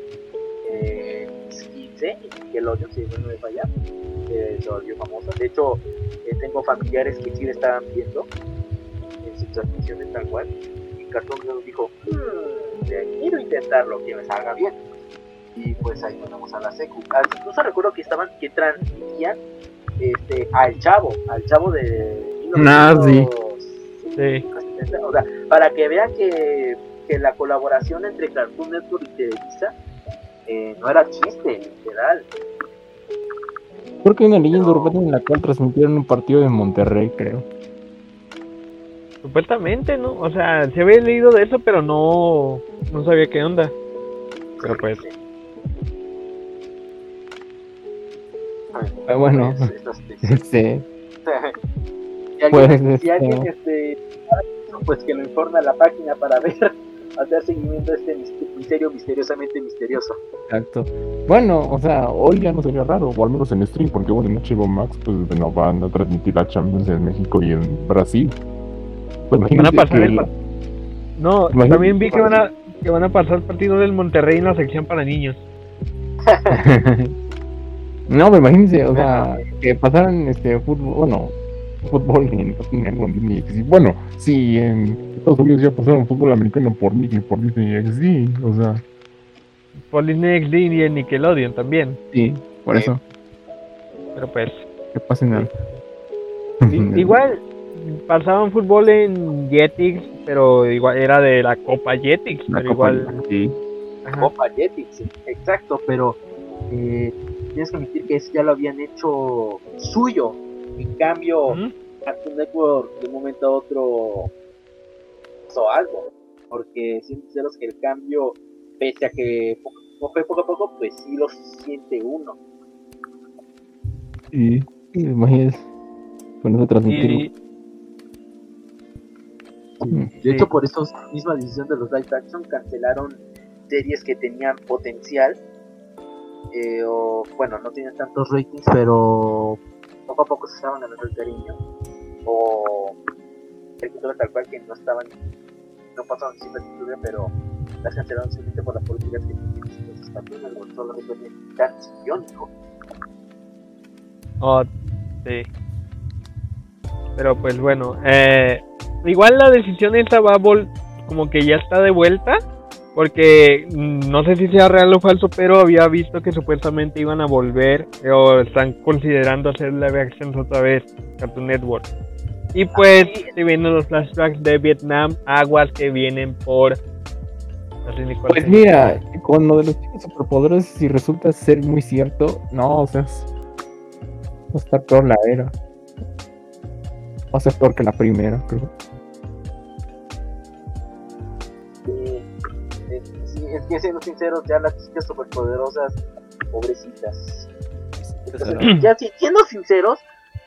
eh, 15, Nickelodeon, si no me falla, eh, se volvió famosa. De hecho, eh, tengo familiares que sí le estaban viendo en sus transmisiones tal cual. Cartón dijo, hmm, quiero intentarlo, que me salga bien. Y pues ahí nos vamos a la secu. Ah, incluso recuerdo que estaban, que transmitían este, al chavo, al chavo de... Ah, sí. Sí. O sea, para que vean que, que la colaboración entre Cartoon Network y Televisa eh, no era chiste, literal. Creo que hay una leyenda Pero- urbana en la cual transmitieron un partido de Monterrey, creo. Supuestamente, ¿no? O sea, se había leído de eso, pero no, no sabía qué onda. Pero pues, Ah, bueno. Este, si alguien, Pues, si este- alguien, este, eso, pues que lo informe a la página para ver, hacer seguimiento a este mis- misterio misteriosamente misterioso. exacto. Bueno, o sea, hoy ya no sería raro, o al menos en stream, porque bueno, en HBO Max pues no van a transmitir la Champions en México y en Brasil. Pues van a imagínate pasar que el No, Imagínate también vi que van a que van a pasar partido del Monterrey en la sección para niños. No, pero imagínense, o sea, que pasaran este fútbol, bueno, fútbol en. Bueno, sí, en Estados Unidos ya pasaron fútbol americano por Disney, por Disney XD, o sea, Por Disney XD y en Nickelodeon también. sí, por Sí. eso, Pero pues, que pasen al... igual pasaban fútbol en Jetix, pero igual era de la Copa Jetix, La pero Copa igual. sí. ajá. Copa Jetix, exacto, pero eh, tienes que admitir que eso ya lo habían hecho suyo. En cambio, Ujú. Cartoon Network de un momento a otro hizo algo. Porque siendo sinceros que el cambio, pese a que poco, fue poco a poco, pues sí lo siente uno. Sí, imagínense, con eso transmitirlo. Y, Mm. De Sí. hecho, por esa misma decisión de los live action, cancelaron series que tenían potencial. Eh, o, bueno, no tenían tantos ratings, pero poco a poco se estaban ganando el cariño. O películas tal cual que no estaban, no pasaban en historia, pero las cancelaron simplemente por las políticas que tenían. Entonces, también el solamente tan iónico. Oh, sí. Pero pues bueno, eh, igual la decisión esa va a vol como que ya está de vuelta, porque mm, no sé si sea real o falso, pero había visto que supuestamente iban a volver eh, o están considerando hacer live actions otra vez Cartoon Network. Y pues sí. se vienen los flashbacks de Vietnam, aguas que vienen por... no sé ni cuál Pues es. mira, con lo de los chicos superpoderosos, si resulta ser muy cierto, no, o sea, es- va a estar peor la era. Va a ser peor que la primera, creo. Es que siendo sinceros, ya las chicas superpoderosas, pobrecitas. Entonces, ya si- siendo sinceros,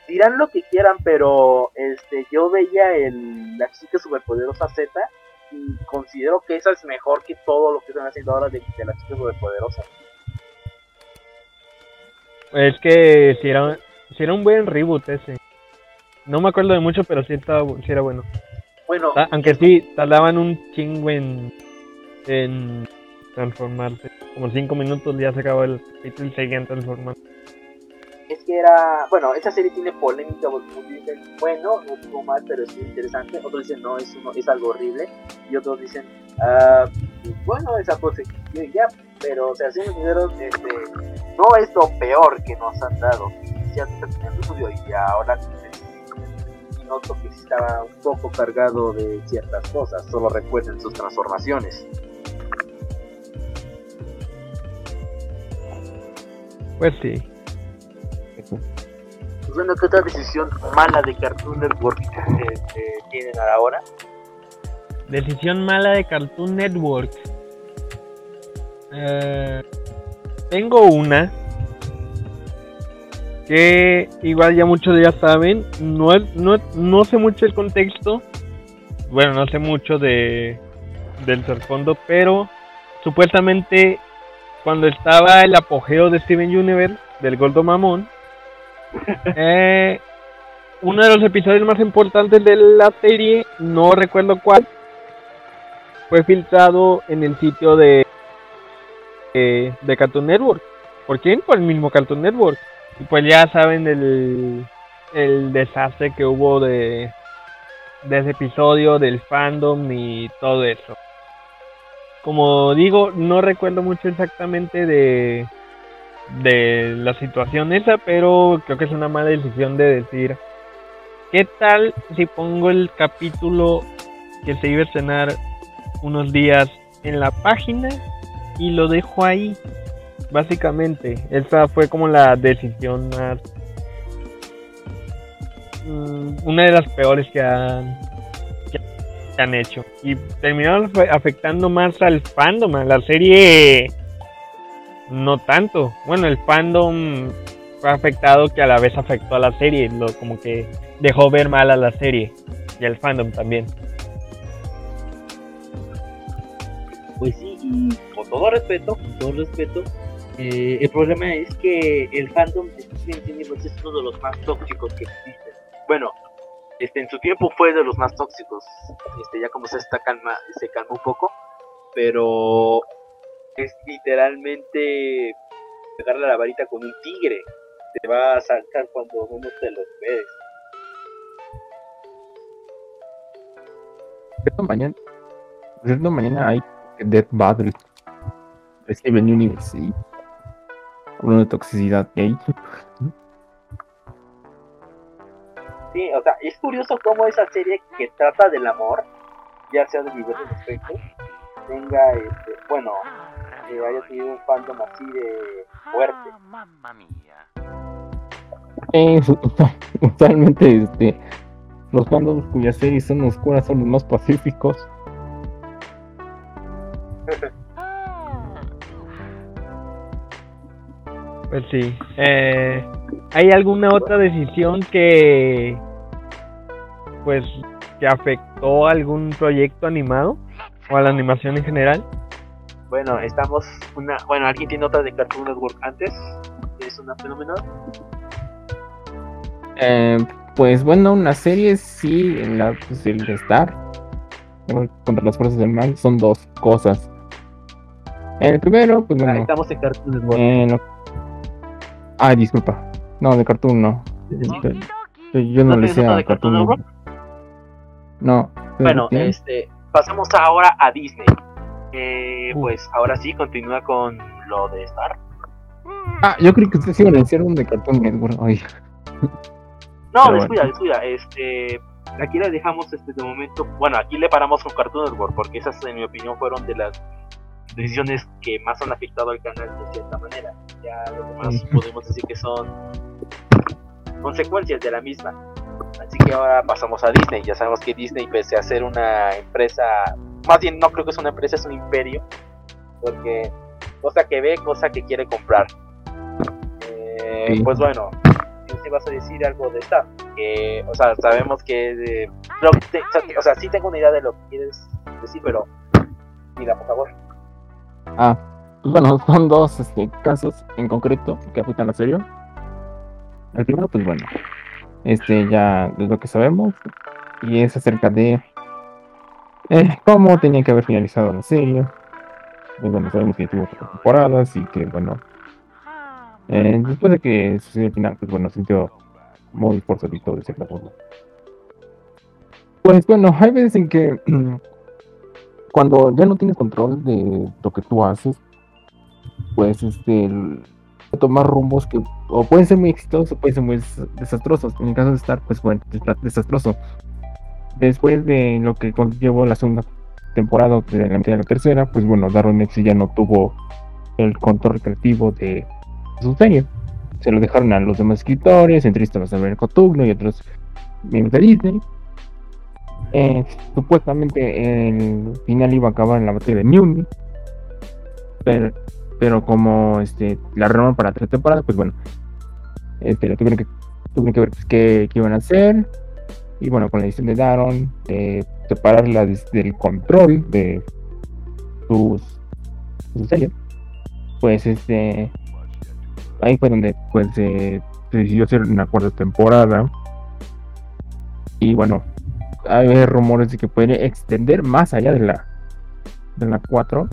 dirán lo que quieran, pero este yo veía el la chica superpoderosa Z y considero que esa es mejor que todo lo que están haciendo ahora de, de la chica superpoderosa. Es que si era, si era un buen reboot ese. No me acuerdo de mucho, pero sí, estaba, sí era bueno. Bueno, Ah, Aunque sí, tardaban un chingo en, en transformarse. Como cinco minutos ya se acabó el capítulo y seguían transformando. es que era, bueno, esa serie tiene polémica porque muchos dicen, bueno, no estuvo mal, pero es interesante, otros dicen, no, es, es algo horrible, y otros dicen, ah, bueno, esa cosa ya, pero, o sea, siendo sinceros, este, no es lo peor que nos han dado, ya estudio y ahora noto que estaba un poco cargado de ciertas cosas, solo recuerden sus transformaciones. Pues sí. Pues bueno, ¿qué otra decisión mala de Cartoon Network este, tienen ahora? Decisión mala de Cartoon Network. Eh, tengo una que igual ya muchos ya saben. No, no, no sé mucho el contexto. Bueno, no sé mucho de del trasfondo, pero supuestamente cuando estaba el apogeo de Steven Universe, del Gordo Mamón, eh, uno de los episodios más importantes de la serie, no recuerdo cuál, fue filtrado en el sitio de, de, de Cartoon Network. ¿Por quién? Por el mismo Cartoon Network. Y pues ya saben el, el desastre que hubo de, de ese episodio, del fandom y todo eso. Como digo, no recuerdo mucho exactamente de, de la situación esa, pero creo que es una mala decisión de decir, ¿qué tal si pongo el capítulo que se iba a estrenar unos días en la página y lo dejo ahí? Básicamente, esa fue como la decisión más... Mm, una de las peores que han, que han hecho. Y terminaron afectando más al fandom, a la serie no tanto. Bueno, el fandom fue afectado que a la vez afectó a la serie, lo, como que dejó ver mal a la serie y al fandom también. Pues sí, y con todo respeto, con todo respeto, eh, el problema es que el fandom de es uno de los más tóxicos que existen. Bueno, este, en su tiempo fue de los más tóxicos. Este, ya como se está calma, se calmó un poco, pero es literalmente pegarle la varita con un tigre. Te va a saltar cuando uno te lo ves. mañana, mañana hay Dead Battle. Steven Universe y hablando de toxicidad gay. Sí, o sea, es curioso cómo esa serie que trata del amor, ya sea de diversos aspectos, tenga, este, bueno, que haya tenido un fandom así de fuerte. Eh, usualmente este, los fandoms cuyas series son oscuras son los más pacíficos. Pues sí. Eh, ¿Hay alguna otra decisión que pues que afectó a algún proyecto animado o a la animación en general? Bueno, estamos una, bueno, alguien tiene otra de Cartoon Network antes, es una fenómeno. Eh, pues bueno, una serie sí, en la pues, el Star contra las fuerzas del mal son dos cosas. El primero, pues bueno, estamos en Cartoon Network. Ah, disculpa. No, de Cartoon no. Yo no le sé a Cartoon Network. No. Bueno, este, pasamos ahora a Disney. Eh, pues ahora sí, continúa con lo de Star. Ah, yo creo que ustedes iban a decir un de Cartoon Network. Ay. No, descuida, descuida. Este, aquí le dejamos este de momento. Bueno, aquí le paramos con Cartoon Network porque esas, en mi opinión, fueron de las decisiones que más han afectado al canal de cierta manera. Ya lo demás podemos decir que son consecuencias de la misma. Así que ahora pasamos a Disney. Ya sabemos que Disney, pese a ser una empresa, más bien no creo que es una empresa, es un imperio, porque cosa que ve, cosa que quiere comprar. Eh, pues bueno, si vas a decir algo de esta, que, o sea, sabemos que, o sea, sí tengo una idea de lo que quieres decir, pero mira, por favor. Ah, pues bueno, son dos este, casos en concreto que afectan la serie. El primero, pues bueno, este ya es lo que sabemos y es acerca de eh, cómo tenía que haber finalizado la serie. Pues bueno, sabemos que tuvo temporadas y que bueno, eh, después de que sucedió el final, pues bueno, sintió muy forzadito de cierta forma. Pues bueno, hay veces en que cuando ya no tienes control de lo que tú haces, pues este tomar rumbos que o pueden ser muy exitosos o pueden ser muy desastrosos. En el caso de Star, pues bueno, desastroso. Después de lo que llevó la segunda temporada de la mitad de la tercera, pues bueno, Darwin X ya no tuvo el control creativo de su serie. Se lo dejaron a los demás escritores, entre estos a ver Cotugno y otros miembros de Disney. Eh, supuestamente el final iba a acabar en la batalla de Muni. Pero, pero como este la renovaron para tres temporadas, pues bueno, este, tuvieron que, tuvieron que ver pues, qué, qué, iban a hacer. Y bueno, con la edición de Daron, de separarla del control de sus, su serie, pues este ahí fue donde pues se decidió hacer una cuarta temporada. Y bueno, hay rumores de que puede extender más allá de la de la 4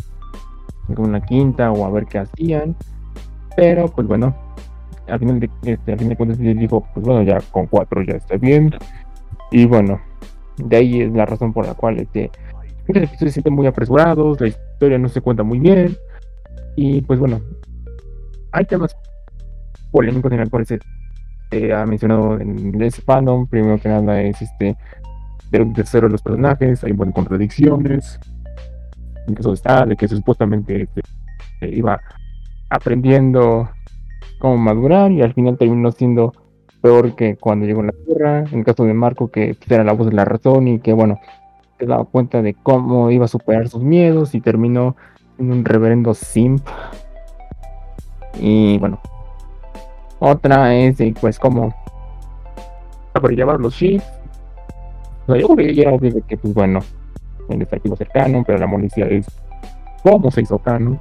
con la quinta o a ver qué hacían pero pues bueno al final de este, al final de cuentas dijo pues bueno ya con 4 ya está bien y bueno de ahí es la razón por la cual este muchos episodios se sienten muy apresurados, la historia no se cuenta muy bien. Y pues bueno, hay temas polémicos en el cual se ha mencionado en ese fandom. Primero que nada es este del tercero de los personajes, hay buenas contradicciones. En caso de estar, de que supuestamente este, iba aprendiendo cómo madurar y al final terminó siendo peor que cuando llegó a la Tierra. En el caso de Marco, que pues, era la voz de la razón y que, bueno, se daba cuenta de cómo iba a superar sus miedos y terminó en un reverendo simp. Y bueno, otra es, pues, como para llevar los chips. O sea, yo creo que ya obvio que, pues, bueno, el efectivo cercano, pero la policía es cómo se hizo canon.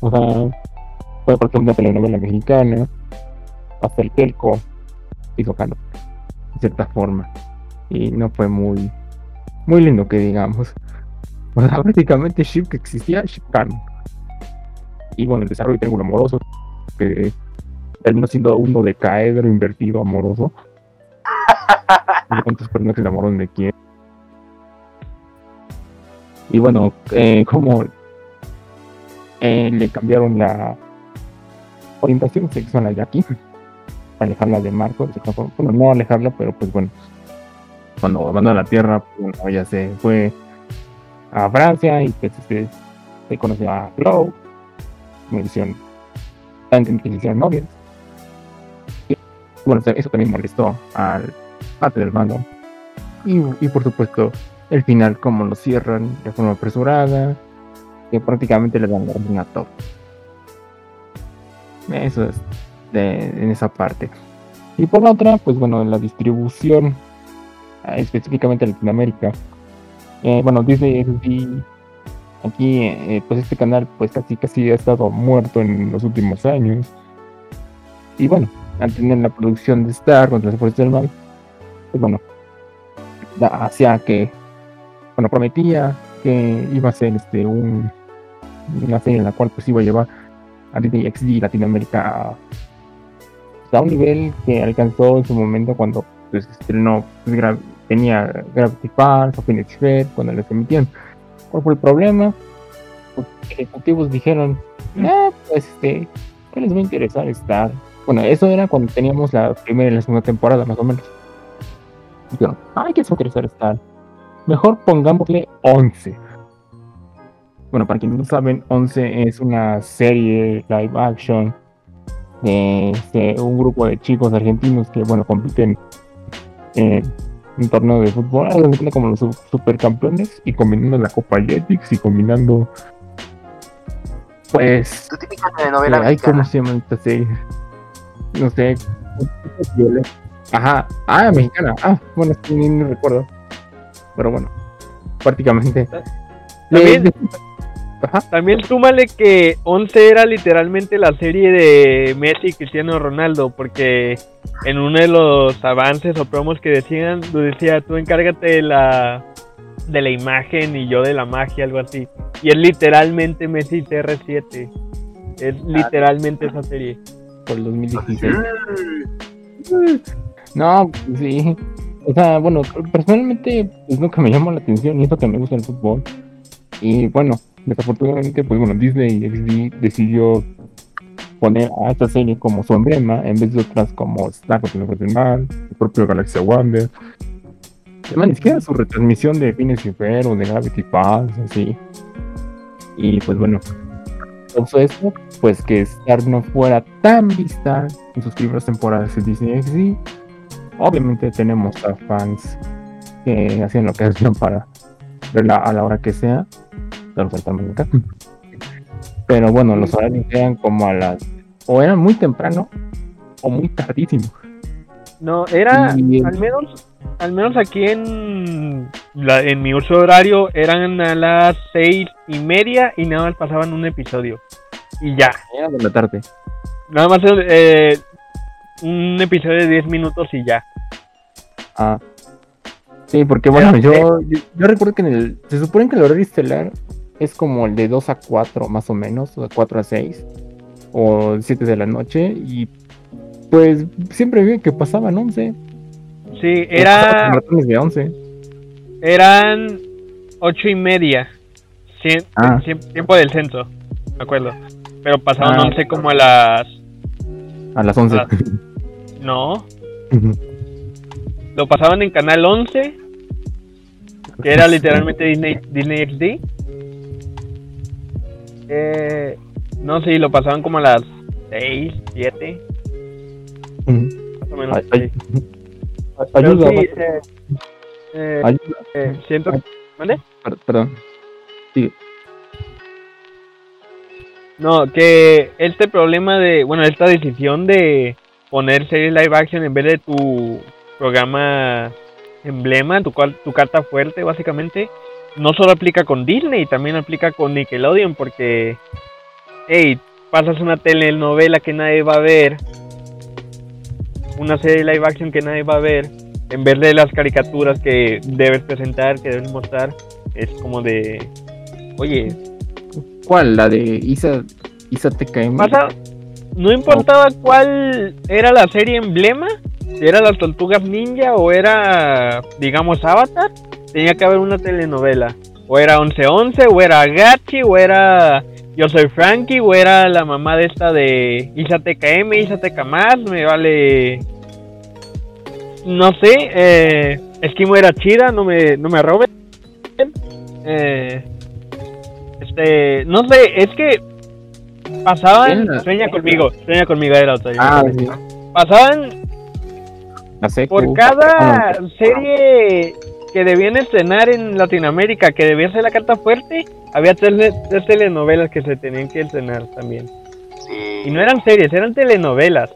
O sea, fue por una telenovela mexicana hasta el Kelco hizo calor, de cierta forma. Y no fue muy, muy lindo que digamos. O sea, prácticamente Ship que existía, Ship Y bueno, el desarrollo de triángulo amoroso, que terminó siendo uno de caedro invertido amoroso. ¿Cuántas personas se de quién? Y bueno, eh, como eh, le cambiaron la orientación sexual a Jackie alejarla de Marco, bueno, no alejarla, pero pues bueno, cuando abandonó la Tierra, pues, ella se fue a Francia y pues este, se conoció a Chloe, me hicieron novias. Bueno, eso también molestó al parte del mando. Y, y por supuesto, el final, como lo cierran de forma apresurada, que prácticamente le dan la a todo. Eso es en esa parte. Y por la otra, pues bueno, en la distribución, ah, específicamente en Latinoamérica. Eh, bueno, Disney aquí, eh, pues este canal pues casi casi ha estado muerto en los últimos años. Y bueno, al tener la producción de Star contra las fuerzas del mal, pues bueno, hacia que, bueno, prometía que iba a ser este un una serie en la cual pues iba a llevar a Disney XD Latinoamérica a un nivel que alcanzó en su momento cuando pues, estrenó, pues, tenía Gravity Falls o Phoenix Red, cuando les emitieron. ¿Cuál fue el problema? Los ejecutivos dijeron, ah, pues este, ¿qué les va a interesar estar? Bueno, eso era cuando teníamos la primera y la segunda temporada, más o menos. Dijeron, ay, ¿qué les va a interesar estar? Mejor pongámosle 11. Bueno, para quienes no saben, 11 es una serie live action de este, un grupo de chicos argentinos que, bueno, compiten en un torneo de fútbol, como los supercampeones, y combinando la Copa Jetix y combinando, pues, tu típica novela ay, ¿cómo se llama esta serie? No sé, ajá, ah, mexicana, ah, bueno, ni, ni recuerdo, pero bueno, prácticamente. También súmale que 11 era literalmente la serie de Messi y Cristiano Ronaldo, porque en uno de los avances o promos que decían, lo decía, tú encárgate de la, de la imagen y yo de la magia, algo así. Y es literalmente Messi CR7. Es literalmente esa serie. Por el 2016. No, sí. O sea, bueno, personalmente pues nunca me llamó la atención y eso que me gusta el fútbol. Y bueno, Desafortunadamente, pues bueno, Disney XD decidió poner a esta serie como su emblema en vez de otras como Star Mal, el propio Galaxy Wonder. Además, ni siquiera su retransmisión de Fines y o de Gravity Falls, así. Y pues bueno, todo eso, pues que Star no fuera tan vista en sus primeras temporadas de Disney XD. Obviamente tenemos a fans que hacían lo que hacían para verla a la hora que sea. Pero bueno, los horarios eran como a las. O eran muy temprano o muy tardísimo. No, era al menos al menos aquí en la, en mi uso horario eran a las seis y media y nada más pasaban un episodio y ya. Era de la tarde. Nada más eh, un episodio de 10 minutos y ya. Ah. Sí, porque bueno, yo, yo, recuerdo que en el. Se supone que el horario estelar es como el de 2 a 4 más o menos, o de 4 a 6, o 7 de la noche, y pues siempre vi que pasaban 11. Sí, era... de 11. Eran ocho y media. Cien- Ah. cien- tiempo del censo, me acuerdo. Pero pasaban Ah. 11 como a las... A las 11. Ah. No, lo pasaban en Canal 11, que era literalmente Disney, Disney XD. Eh, no sé, lo pasaban como a las 6, 7, más o menos. Ay- sí. Ayuda, sí, eh, eh, ayuda. eh, siento. Per- Perdón. No, que este problema de, bueno, esta decisión de poner series live action en vez de tu programa emblema, tu, cual- tu carta fuerte, básicamente, no solo aplica con Disney, también aplica con Nickelodeon, porque, hey, pasas una telenovela que nadie va a ver, una serie live action que nadie va a ver, en vez de las caricaturas que debes presentar, que debes mostrar, es como de, oye, ¿Cuál? La de Isa, Isa TKM. Pasa, no importaba cuál era la serie emblema, si era las tortugas ninja o era, digamos, Avatar, tenía que haber una telenovela. O era 1111, o era Gachi, o era Yo soy Frankie, o era la mamá de esta de Isa TKM, Isa TK más, me vale. No sé, eh, Esquimo era chida, no me, no me roben. Eh, este, no sé, es que pasaban. Sueña conmigo, sueña conmigo, era otra. Ah, sí. Pasaban por cada serie que debían estrenar en Latinoamérica, que debía ser la carta fuerte, había tres, tres telenovelas que se tenían que estrenar también. Sí. Y no eran series, eran telenovelas.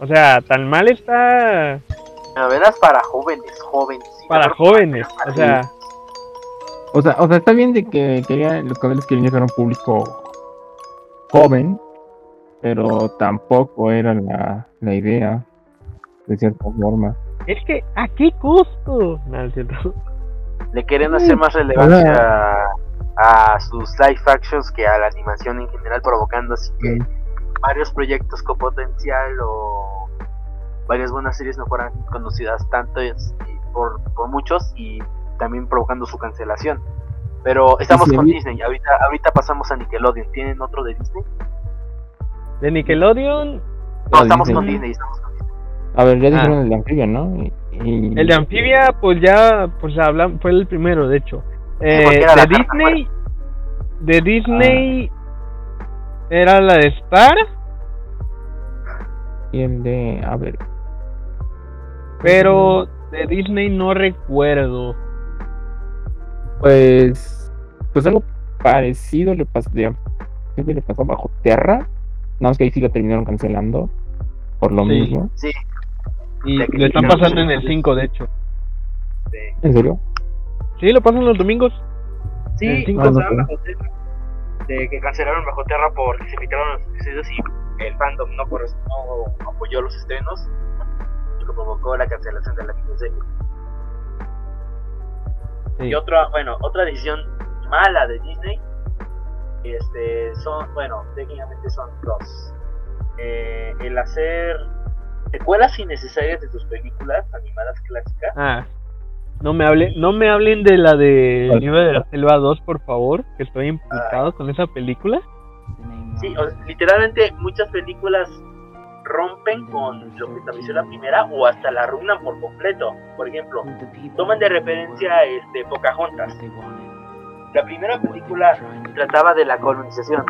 O sea, tan mal está Novelas para jóvenes, jóvenes. para jóvenes. O sea, O sea, o sea, está bien de que quería, los canales querían llegar a un público joven, pero tampoco era la, la idea, de cierta forma. Es que aquí Cusco. No, cierto. Le quieren hacer más relevancia a, a sus live actions que a la animación en general, provocando así que varios proyectos con potencial o varias buenas series no fueran conocidas tanto por, por muchos y también provocando su cancelación. Pero estamos sí, con vi- Disney, ahorita, ahorita pasamos a Nickelodeon. ¿Tienen otro de Disney? De Nickelodeon, No, estamos Disney. con Disney. Estamos con Disney. A ver, ya Ah. dijeron el de Amphibia, ¿no? Y- y- el de Amphibia, pues ya, pues hablan, fue el primero, de hecho. Eh, de la Disney, de Disney era la de Star, Y el de, a ver, pero de Disney no recuerdo. pues, pues algo parecido le pasó, le pasó bajo tierra, nada más que ahí sí lo terminaron cancelando, por lo Sí. mismo. Sí, Y lo están pasando en el 5, de hecho. sí. ¿En serio? Sí, lo pasan los domingos. Sí, El cinco no estaban sé. bajo tierra. De que cancelaron bajo tierra porque se filtraron los episodios y el fandom no, corres- no apoyó los estrenos, lo que provocó la cancelación de la miniserie. Sí. Y otra, bueno, otra decisión mala de Disney, este, son, bueno, técnicamente son dos. Eh, el hacer secuelas innecesarias de tus películas animadas clásicas. Ah, no me hablen, no me hablen de la de ¿Cuál? Libro de la Selva 2, por favor, que estoy implicado con esa película. Sí, o- literalmente muchas películas rompen con lo que estableció la primera o hasta la arruinan por completo. Por ejemplo, toman de referencia este Pocahontas. La primera película trataba de la colonización.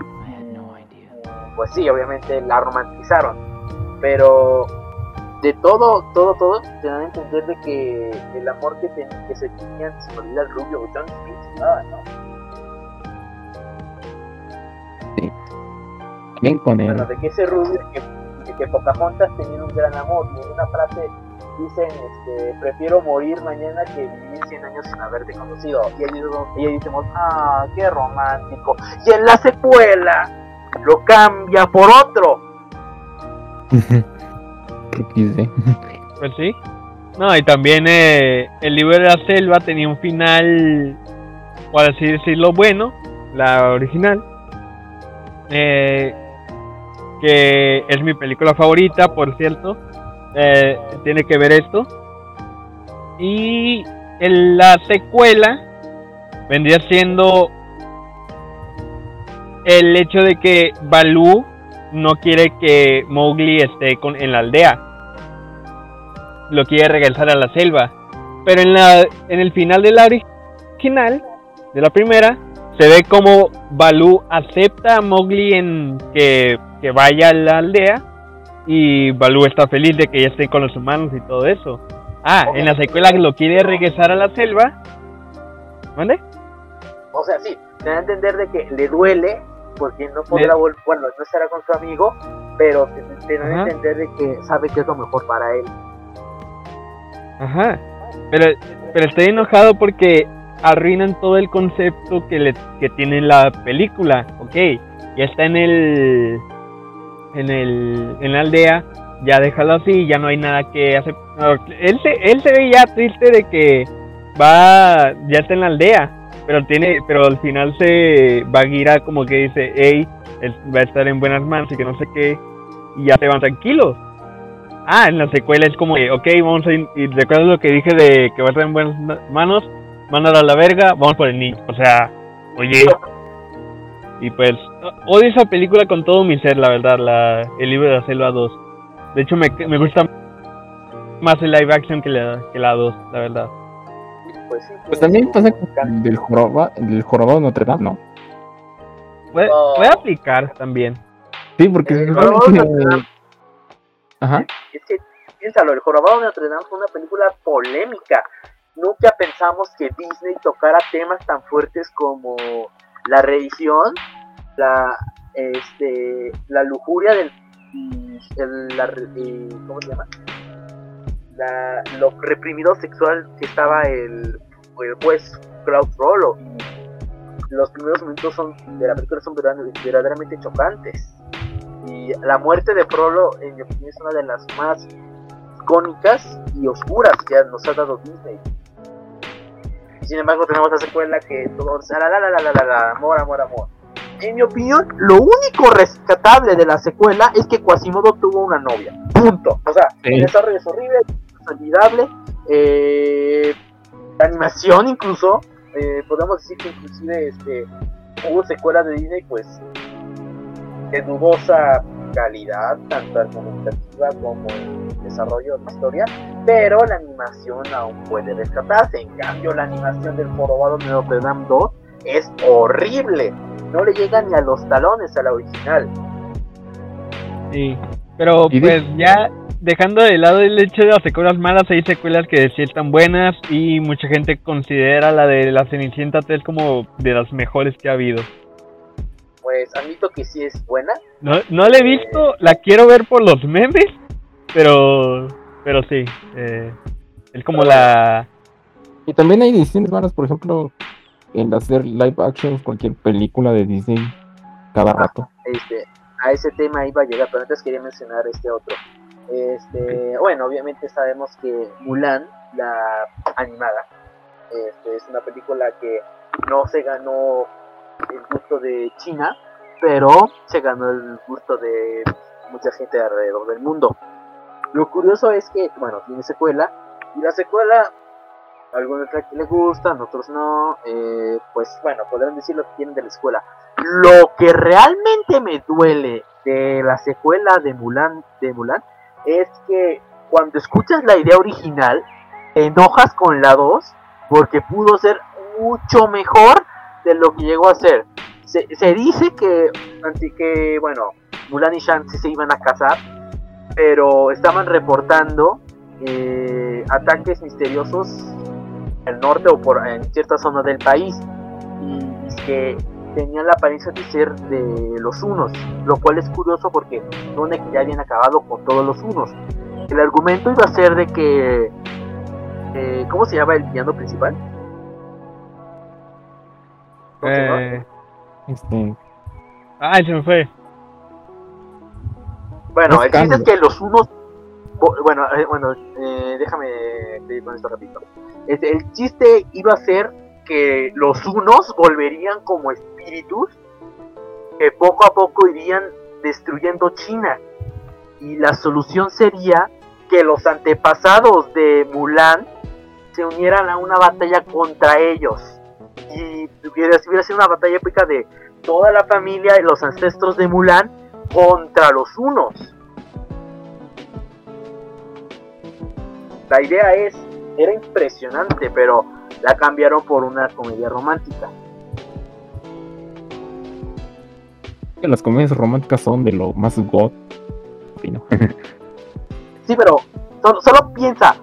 Pues sí, obviamente la romantizaron, pero de todo, todo, todo, te dan a entender de que el amor que, ten- que se tenían, se olvida el rubio, John Smith, nada, ¿no? También con el, Bueno, de que ese rubio, que, de que Pocahontas tenía un gran amor, y en una frase dicen, este, prefiero morir mañana que vivir 100 años sin haberte conocido. Y ella, ella dice, ah, qué romántico. Y en la secuela lo cambia por otro. XD. Pues sí. No, y también eh, el libro de la selva tenía un final, por así decirlo, bueno, la original. Eh, que es mi película favorita, por cierto. Eh, tiene que ver esto. Y en la secuela vendría siendo el hecho de que Balú no quiere que Mowgli esté con, en la aldea. Lo quiere regresar a la selva. Pero en, la, en el final de la original, de la primera, se ve como Balú acepta a Mowgli en que, que vaya a la aldea y Balú está feliz de que ya esté con los humanos y todo eso. Ah, en la secuela lo quiere regresar a la selva. ¿Mande? O sea, sí, te da a entender de que le duele porque no podrá volver, bueno, no estará con su amigo, pero a Ajá. entender de que sabe que es lo mejor para él. Ajá. Pero, pero estoy enojado porque arruinan todo el concepto que, le, que tiene la película. Ok, ya está en el. En el. En la aldea. Ya déjalo así, ya no hay nada que hacer. él, se, él se ve ya triste de que va. Ya está en la aldea. Pero tiene. Pero al final se. Bagheera como que dice, hey, va a estar en buenas manos y que no sé qué. Y ya se van tranquilos. Ah, en la secuela es como que, ok, vamos a ir, y recuerdas lo que dije de que va a estar en buenas ma- manos, mándalo a la verga, vamos por el niño. O sea, oye. Y pues, odio esa película con todo mi ser, la verdad, la, el libro de la selva 2. De hecho, me, me gusta más el live action que la, que la 2, la verdad. Pues sí. Pues también pasa con el del joroba, el del jorobado de Notre Dame, ¿no? Puede, No. puede aplicar también. Sí, porque El supone jorobado de que- Notre Dame. Ajá. Es que, piénsalo, El Jorobado de Notre Dame fue una película polémica. Nunca pensamos que Disney tocara temas tan fuertes como la religión, la, este, la lujuria del, el- la ¿cómo se llama? La, lo reprimido sexual que estaba el, el juez Claude Rollo. Los primeros minutos son, de la película son verdaderamente, chocantes. Y la muerte de Frollo, en mi opinión, es una de las más icónicas y oscuras que nos ha dado Disney. Sin embargo, tenemos la secuela que todo. La, la, la, la, la, la, amor, amor, amor. En mi opinión, lo único rescatable de la secuela es que Quasimodo tuvo una novia. Punto. O sea, el desarrollo es horrible, olvidable. Eh, la animación, incluso. eh, podemos decir que, inclusive, este, hubo secuelas de Disney, pues de dudosa calidad, tanto argumentativa como en desarrollo de historia, pero la animación aún puede rescatarse. En cambio, la animación del Jorobado de Notre Dame 2 es horrible. No le llega ni a los talones a la original. Sí. Pero pues ya dejando de lado el hecho de las secuelas malas, hay secuelas que sí están buenas y mucha gente considera la de la Cenicienta 3 como de las mejores que ha habido. Pues admito que sí es buena. No, no la he visto, la quiero ver por los memes, pero pero sí, eh, es como la... Y también hay decisiones malas, por ejemplo, en hacer live actions cualquier película de Disney cada rato. Este, a ese tema iba a llegar, pero antes quería mencionar este otro. Este, bueno, obviamente sabemos que Mulan, la animada, este, es una película que no se ganó el gusto de China, pero se ganó el gusto de mucha gente alrededor del mundo. Lo curioso es que, bueno, tiene secuela, y la secuela, a algunos les gustan, otros no, eh, pues bueno, podrán decir lo que tienen de la escuela. Lo que realmente me duele de la secuela de Mulan, de Mulan es que cuando escuchas la idea original, te enojas con la 2 porque pudo ser mucho mejor de lo que llegó a ser. Se, se dice que, así que, bueno, Mulan y Shang sí se iban a casar, pero estaban reportando eh, ataques misteriosos el norte o por en cierta zona del país y es que tenían la apariencia de ser de los unos, lo cual es curioso porque supone que ya habían acabado con todos los unos. El argumento iba a ser de que eh, ¿cómo se llama el villano principal? Eh, Este, ay, se me fue. Bueno, el chiste es que los unos. Bueno, eh, bueno eh, déjame seguir con esto rapidito. Este, el chiste iba a ser que los unos volverían como espíritus que poco a poco irían destruyendo China. Y la solución sería que los antepasados de Mulan se unieran a una batalla contra ellos. Y hubiera, hubiera sido una batalla épica de toda la familia y los ancestros de Mulan contra los unos. La idea es, era impresionante, pero la cambiaron por una comedia romántica. Que las comedias románticas son de lo más god. Sí, ¿no? Sí, pero solo, piensa,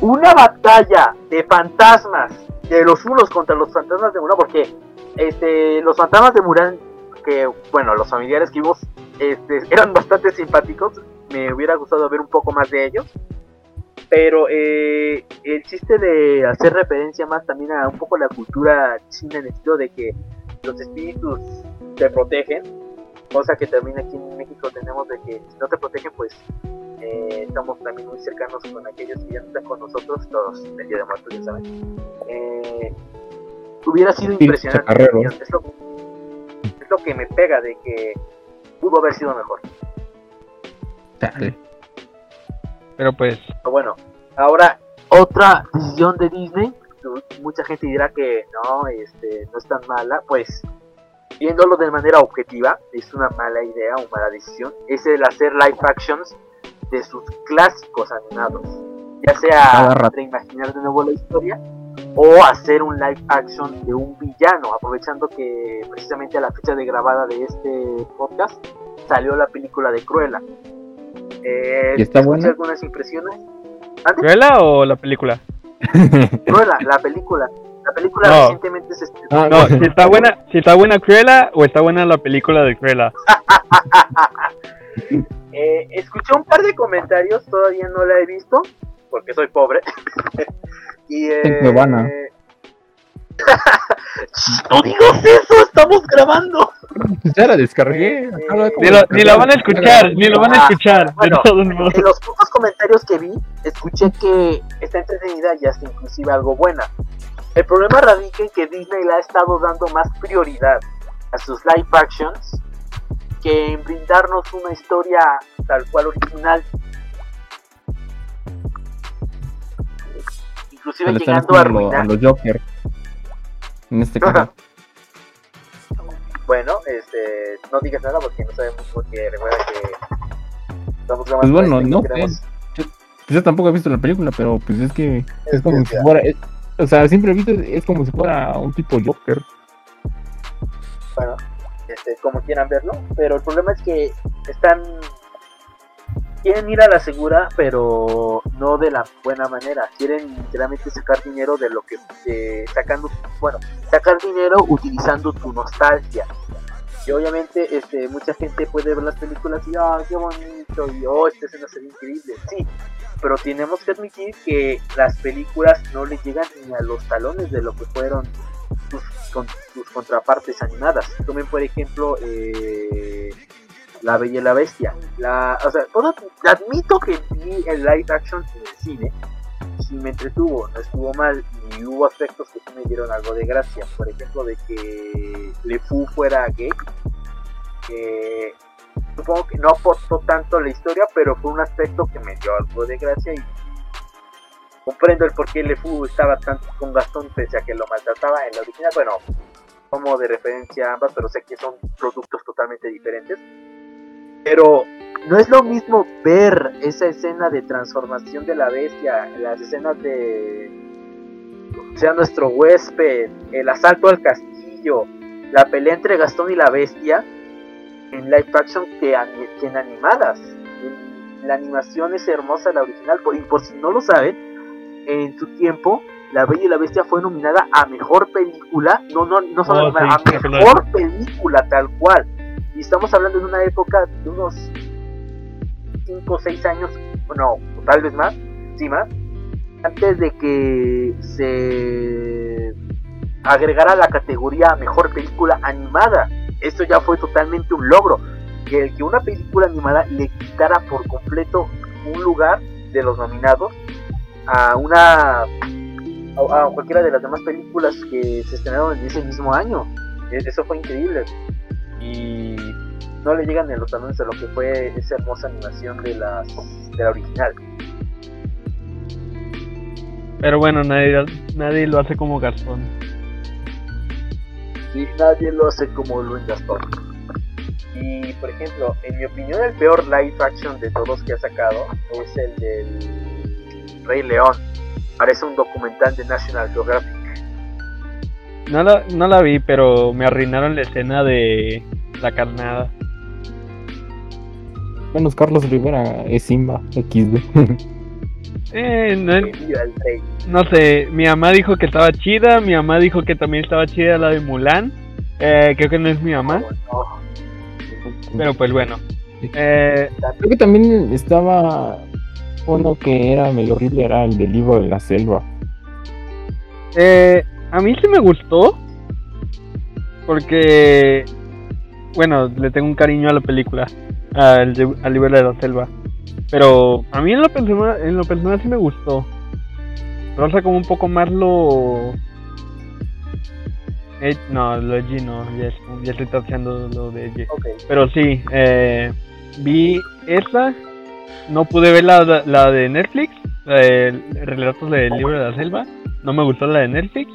una batalla de fantasmas de los unos contra los fantasmas de Mulan, porque este, los fantasmas de Mulan, que bueno, los familiares que vimos este, eran bastante simpáticos, me hubiera gustado ver un poco más de ellos, pero eh, el chiste de hacer referencia más también a un poco la cultura china en el sentido de que los espíritus te protegen, cosa que también aquí en México tenemos de que si no te protegen, pues eh, estamos también muy cercanos con aquellos que ya no están con nosotros, todos el día de muertos, ya saben. Eh, hubiera sido Sí, impresionante. Es lo, es lo que me pega de que pudo haber sido mejor. Chale. Pero pues, Pero bueno, ahora otra decisión de Disney. Mucha gente dirá que no, este, no es tan mala. Pues viéndolo de manera objetiva, es una mala idea o mala decisión. Es el hacer live actions de sus clásicos animados. Ya sea reimaginar de nuevo la historia o hacer un live action de un villano, aprovechando que precisamente a la fecha de grabada de este podcast salió la película de Cruella. Eh, ¿Y está buena? algunas impresiones. ¿Cruella o la película? Cruella, la película. La película No. recientemente se estrenó. Ah, No, si está buena, si está buena Cruella o está buena la película de Cruella. Eh, escuché un par de comentarios, todavía no la he visto, porque soy pobre. y eh, Cuevana. no digas eso, estamos grabando. ya la descargué. de Ni lo, ni lo van a escuchar, ni lo van a Ah, escuchar. De bueno. todos modos. En los pocos comentarios que vi, escuché que está entretenida y hasta inclusive algo buena. El problema radica en que Disney le ha estado dando más prioridad a sus live actions que en brindarnos una historia tal cual original. Inclusive le llegando a haciendo a, lo- a arruinar. los Joker. En este caso. Bueno, este, no digas nada porque no sabemos porque recuerda que estamos grabando Pues bueno, no. Pues yo tampoco he visto la película, pero pues es que Es es como que si fuera. es- o sea, visto, es como si fuera un tipo Joker. bueno, este, como quieran verlo, pero el problema es que están quieren ir a la segura, pero no de la buena manera. Quieren literalmente sacar dinero de lo que eh, sacando, bueno, sacar dinero utilizando tu nostalgia. Y obviamente, este, mucha gente puede ver las películas y ah, qué bonito y oh, esta escena sería increíble. Sí, pero tenemos que admitir que las películas no le llegan ni a los talones de lo que fueron sus, con, sus contrapartes animadas. Tomen por ejemplo eh, La Bella y la Bestia. La, o sea, todo- admito que vi el live action en el cine. Sí me entretuvo, no estuvo mal y hubo aspectos que me dieron algo de gracia. Por ejemplo, de que Le Fou fuera gay. Que supongo que no aportó tanto la historia, pero fue un aspecto que me dio algo de gracia y comprendo el por qué Le Fou estaba tanto con Gastón pese a que lo maltrataba en la original. Bueno, como de referencia a ambas, pero sé que son productos totalmente diferentes. Pero no es lo mismo ver esa escena de transformación de la bestia, las escenas de sea nuestro huésped, el asalto al castillo, la pelea entre Gastón y la bestia en live action que, en animadas. La animación es hermosa, la original, por, y por si no lo saben, en su tiempo, La Bella y la Bestia fue nominada a mejor película, no, no, no solo Oh, a mejor película tal cual. Y estamos hablando de una época de unos 5 o 6 años, no, tal vez más, sí más, antes de que se agregara la categoría mejor película animada. Esto ya fue totalmente un logro. Que una película animada le quitara por completo un lugar de los nominados a una a, cualquiera de las demás películas que se estrenaron en ese mismo año. E- Eso fue increíble. No le llegan a los talones a lo que fue esa hermosa animación de las de la original. Pero bueno, nadie, nadie lo hace como Gastón. y nadie lo hace como Luis Gastón. Y por ejemplo, en mi opinión, el peor live action de todos que ha sacado es el del Rey León. Parece un documental de National Geographic. No la, no la vi, pero me arruinaron la escena de la carnada. Menos Carlos Rivera es Simba XD. Eh, no, sé, mi mamá dijo que estaba chida, mi mamá dijo que también estaba chida la de Mulan. Eh, creo que no es mi mamá, pero pues bueno. Eh, Creo que también estaba uno que era medio horrible, era el del libro de la selva. Eh, a mí sí me gustó. Porque, bueno, le tengo un cariño a la película, al, de- al libro de la selva. Pero a mí en lo personal, en lo personal sí me gustó. Rosa como un poco más lo... Eh, no, lo edgy no, ya, es- ya estoy tacheando lo de ok. Pero sí, eh, vi esa. No pude ver la, la de Netflix, la de Relatos del Libro de la Selva. No me gustó la de Netflix.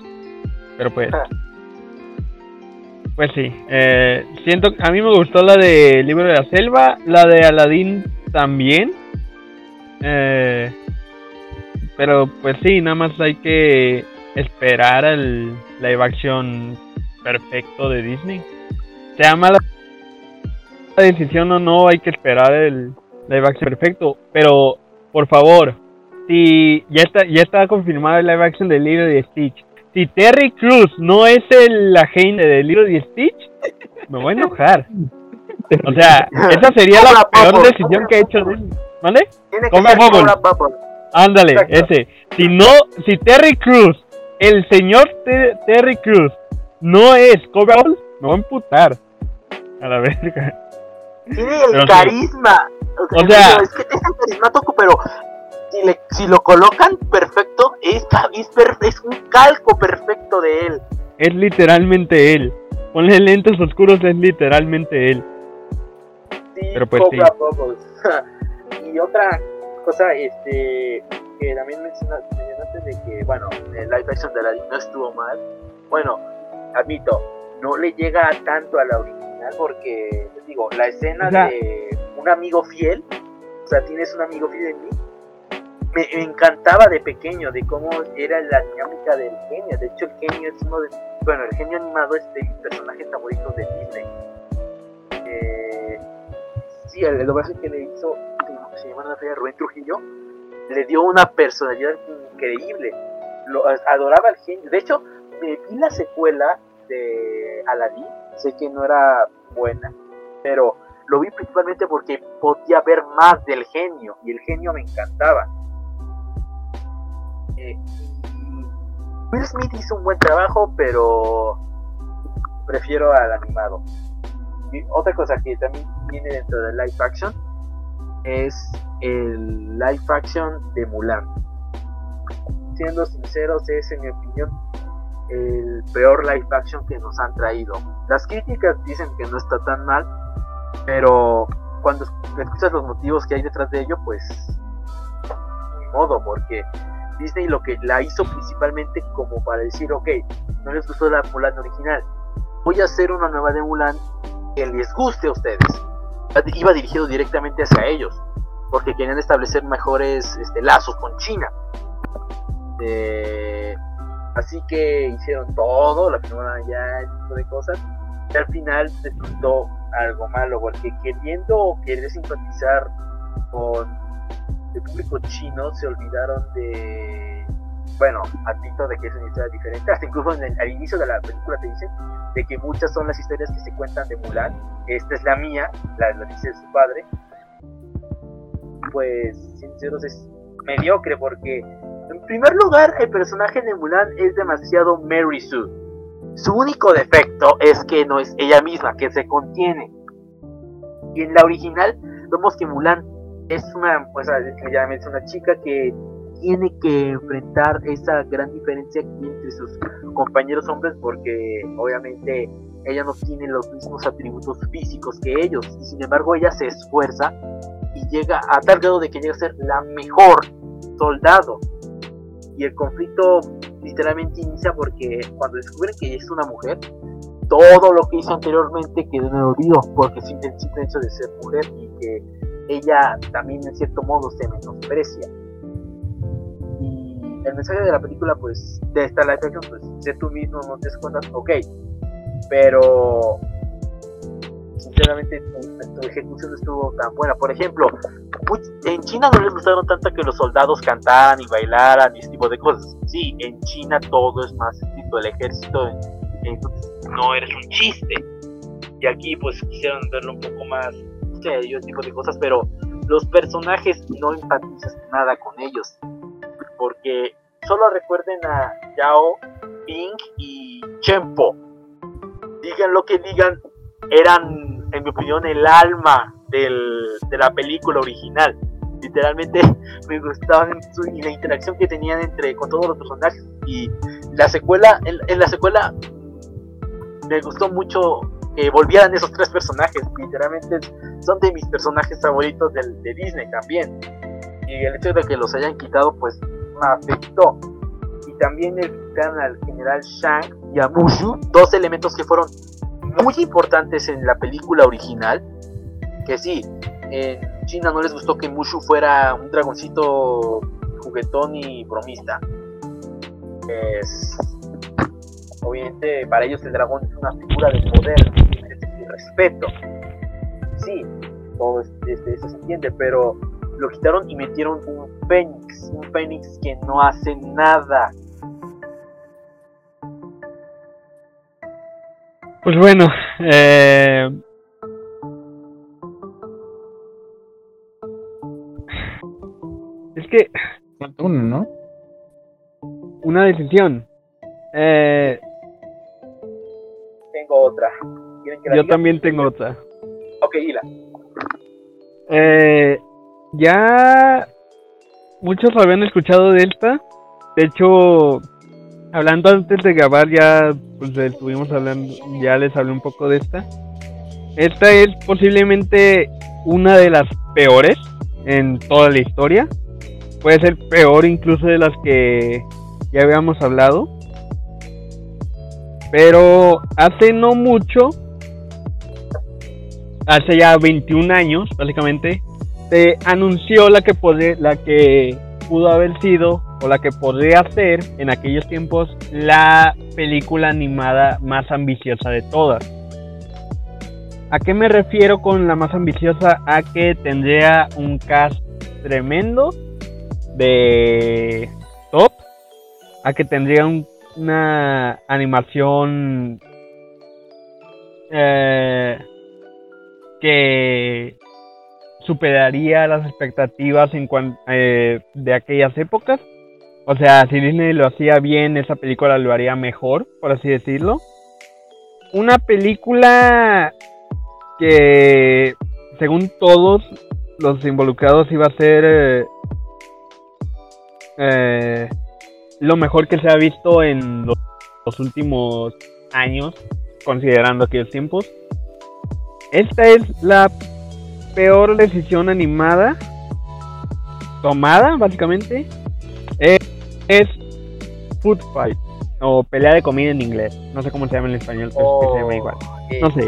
Pero pues. Pues sí. eh, siento a mí me gustó la de Libro de la Selva. La de Aladdin también. eh, pero pues sí, nada más hay que esperar al live action perfecto de Disney. Sea mala la decisión o no, hay que esperar el live action perfecto. Pero, por favor, si ya está, ya está confirmado el live action de Lilo y Stitch. Si Terry Cruz no es el agente de Lilo y Stitch, me voy a enojar. O sea, esa sería la peor decisión que he hecho. Disney. ¿Vale? Tiene. Ándale, ese. Si no, si Terry Cruz, el señor Te- Terry Cruz, no es Cobra me voy a emputar. A la verga. Tiene el Pero sí. carisma. O sea- es que es el carismático, pero si, le- si lo colocan perfecto, es, es, es un calco perfecto de él. Es literalmente él. Ponle lentes oscuros, es literalmente él. Sí, Pero pues Cobra Bubbles. y otra cosa, este, que también mencionaste, mencionaste de que, bueno, el live action de Aladdin no estuvo mal. Bueno, admito, no le llega tanto a la original porque, les digo, la escena O sea- de un amigo fiel, o sea, tienes un amigo fiel en mí, me, encantaba de pequeño, de cómo era la dinámica del genio. De hecho, el genio es uno de, bueno, el genio animado es de mis personajes favoritos de Disney. Eh, sí, el, doblaje que le hizo, se llama la Rubén Trujillo, le dio una personalidad increíble. Lo adoraba al genio. De hecho, me vi la secuela de Aladdin, sé que no era buena, pero lo vi principalmente porque podía ver más del genio y el genio me encantaba. Will Smith hizo un buen trabajo, pero prefiero al animado. Otra cosa que también viene dentro del live action es el live action de Mulan. Siendo sinceros, es en mi opinión el peor live action que nos han traído. Las críticas dicen que no está tan mal, pero cuando escuchas los motivos que hay detrás de ello, pues ni modo, porque Disney lo que la hizo principalmente como para decir, ok, no les gustó la Mulan original, voy a hacer una nueva de Mulan que les guste a ustedes. Iba dirigido directamente hacia ellos, porque querían establecer mejores este, lazos con China. Eh, así que hicieron todo, la firmaron ya, ese tipo de cosas, y al final resultó algo malo, porque queriendo querer simpatizar con el público chino, se olvidaron de, bueno, admito de que es una historia diferente, hasta incluso al inicio de la película te dicen de que muchas son las historias que se cuentan de Mulan, esta es la mía, la, la dice su padre, pues sinceros es mediocre porque en primer lugar el personaje de Mulan es demasiado Mary Sue. Su único defecto es que no es ella misma, que se contiene. Y en la original vemos que Mulan es una, pues es una chica que tiene que enfrentar esa gran diferencia entre sus compañeros hombres porque obviamente ella no tiene los mismos atributos físicos que ellos. Y sin embargo ella se esfuerza y llega a tal grado de que llega a ser la mejor soldado. Y el conflicto literalmente inicia porque cuando descubren que es una mujer todo lo que hizo anteriormente quedó en el olvido, porque simple hecho de ser mujer y que ella también en cierto modo se menosprecia. Y el mensaje de la película, pues, de esta live action, pues, sé tú mismo, no te cuenta, ok, pero sinceramente tu, ejecución no estuvo tan buena. Por ejemplo, en China no les gustaron tanto que los soldados cantaran y bailaran y ese tipo de cosas. Sí, en China todo es más estricto, el ejército entonces no eres un chiste. Y aquí pues quisieron verlo un poco más serio, ese tipo de cosas, pero los personajes no empatizas nada con ellos. Porque solo recuerden a Yao, Ping y Chempo. Digan lo que digan, eran, en mi opinión, el alma del, de la película original. Literalmente me gustaban y la interacción que tenían entre con todos los personajes. Y la secuela, en, la secuela me gustó mucho que volvieran esos tres personajes. Literalmente son de mis personajes favoritos de, de Disney también. Y el hecho de que los hayan quitado, pues me afectó. Y también el quitan al general Shang y a Mushu, dos elementos que fueron muy importantes en la película original. Que sí, en China no les gustó que Mushu fuera un dragoncito juguetón y bromista. Es, obviamente para ellos el dragón es una figura de poder, y respeto. Sí, todo eso se entiende, pero lo quitaron y metieron un Fénix, un Fénix que no hace nada, Pues bueno, eh... es que uno, ¿no? Una decisión. Eh... Tengo otra. Yo también tengo otra. Ok, Hila. Eh, ya muchos habían escuchado de esta. De hecho, hablando antes de grabar ya pues estuvimos hablando, ya les hablé un poco de esta. Esta es posiblemente una de las peores en toda la historia. Puede ser peor incluso de las que ya habíamos hablado. Pero hace no mucho, hace ya 21 años básicamente, se anunció la que, la que pudo haber sido o la que podría ser en aquellos tiempos la película animada más ambiciosa de todas. ¿A qué me refiero con la más ambiciosa? A que tendría un cast tremendo de top, a que tendría una animación eh, que superaría las expectativas en eh, de aquellas épocas o sea, si Disney lo hacía bien, esa película lo haría mejor, por así decirlo. Una película que, según todos los involucrados, iba a ser eh, eh, lo mejor que se ha visto en los, los últimos años, considerando aquellos tiempos. Esta es la peor decisión animada tomada, básicamente. Eh, es Food Fight o pelea de comida en inglés. No sé cómo se llama en español, pero es que se llama igual. No sé.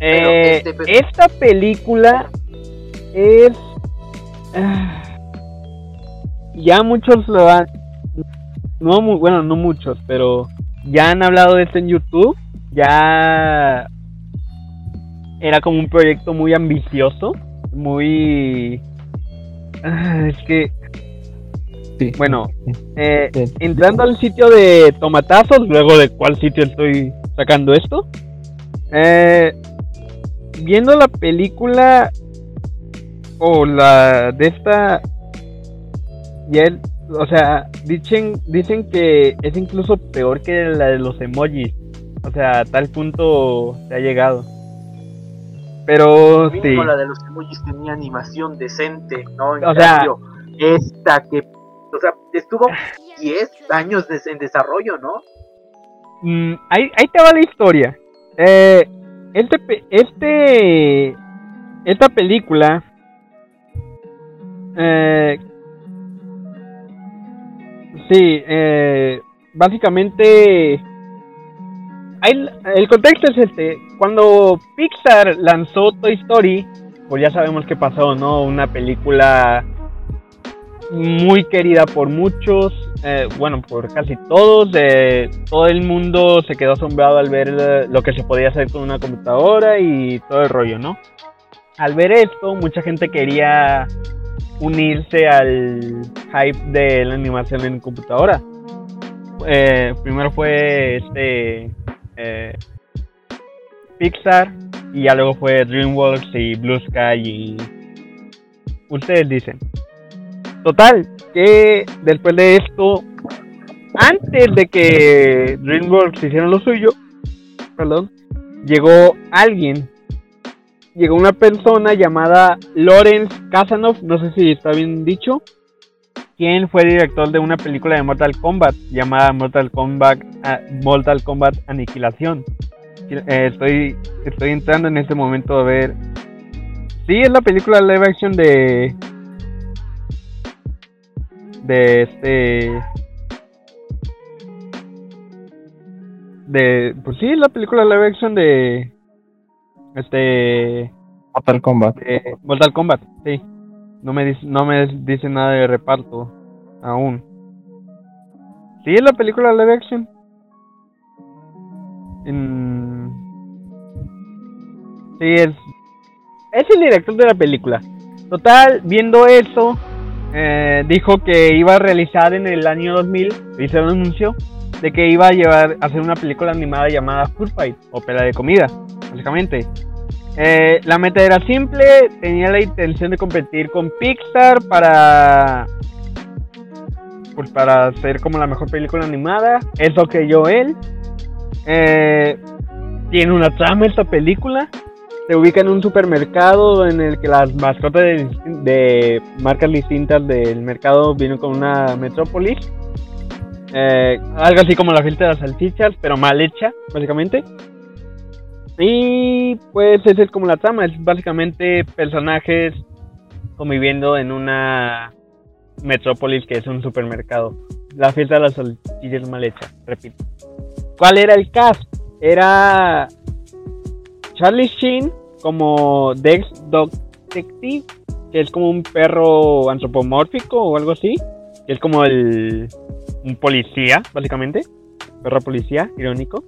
Eh, este, esta película es. Ah, ya muchos lo han. No, muy, bueno, no muchos, pero ya han hablado de esto en YouTube. Ya. Era como un proyecto muy ambicioso. Muy. Ah, es que bueno, eh, entrando al sitio de tomatazos, luego de cuál sitio estoy sacando esto, eh, viendo la película o la de esta, o sea, dicen, dicen que es incluso peor que la de los emojis. O sea, a tal punto se ha llegado. Pero sí. La de los emojis tenía animación decente, ¿no? o sea, esta que o sea, estuvo 10 años en desarrollo, ¿no? Mm, ahí, ahí te va la historia. Eh, este, este, esta película, eh, sí, eh, básicamente el contexto es este. Cuando Pixar lanzó Toy Story, pues ya sabemos qué pasó, ¿no? Una película muy querida por muchos, eh, bueno, por casi todos. todo el mundo se quedó asombrado al ver eh, lo que se podía hacer con una computadora y todo el rollo, ¿no? Al ver esto, mucha gente quería unirse al hype de la animación en computadora. Eh, primero fue este eh, Pixar y ya luego fue DreamWorks y Blue Sky y ustedes dicen. Total, que después de esto, antes de que DreamWorks hicieran lo suyo, perdón, llegó alguien, llegó una persona llamada Lawrence Kasanoff, no sé si está bien dicho, quien fue director de una película de Mortal Kombat llamada Mortal Kombat, ah, Mortal Kombat Aniquilación. Eh, estoy, estoy entrando en este momento a ver. Sí, es la película live action de. De este. De. Pues sí, es la película live action de. Este. Mortal Kombat. de Mortal Kombat, sí. No me, dice, no me dice nada de reparto aún. Sí, es la película live action. En... Sí, es. Es el director de la película. Total, viendo eso, eh, dijo que iba a realizar en el año 2000, hizo un anuncio, de que iba a llevar a hacer una película animada llamada Food Fight, o pela de comida, básicamente. Eh, la meta era simple, tenía la intención de competir con Pixar para pues para hacer como la mejor película animada. Eso creyó él. Eh, tiene una trama esta película. Se ubica en un supermercado en el que las mascotas de, de marcas distintas del mercado vienen con una metrópolis. Eh, algo así como la filtra de las salchichas, pero mal hecha, básicamente. Y pues esa es como la trama, es básicamente personajes conviviendo en una metrópolis que es un supermercado. La fiesta de las salchichas mal hecha, repito. ¿Cuál era el cast? Era Charlie Sheen como Dex Dog Detective, que es como un perro antropomórfico o algo así, que es como el un policía, básicamente, perro policía, irónico.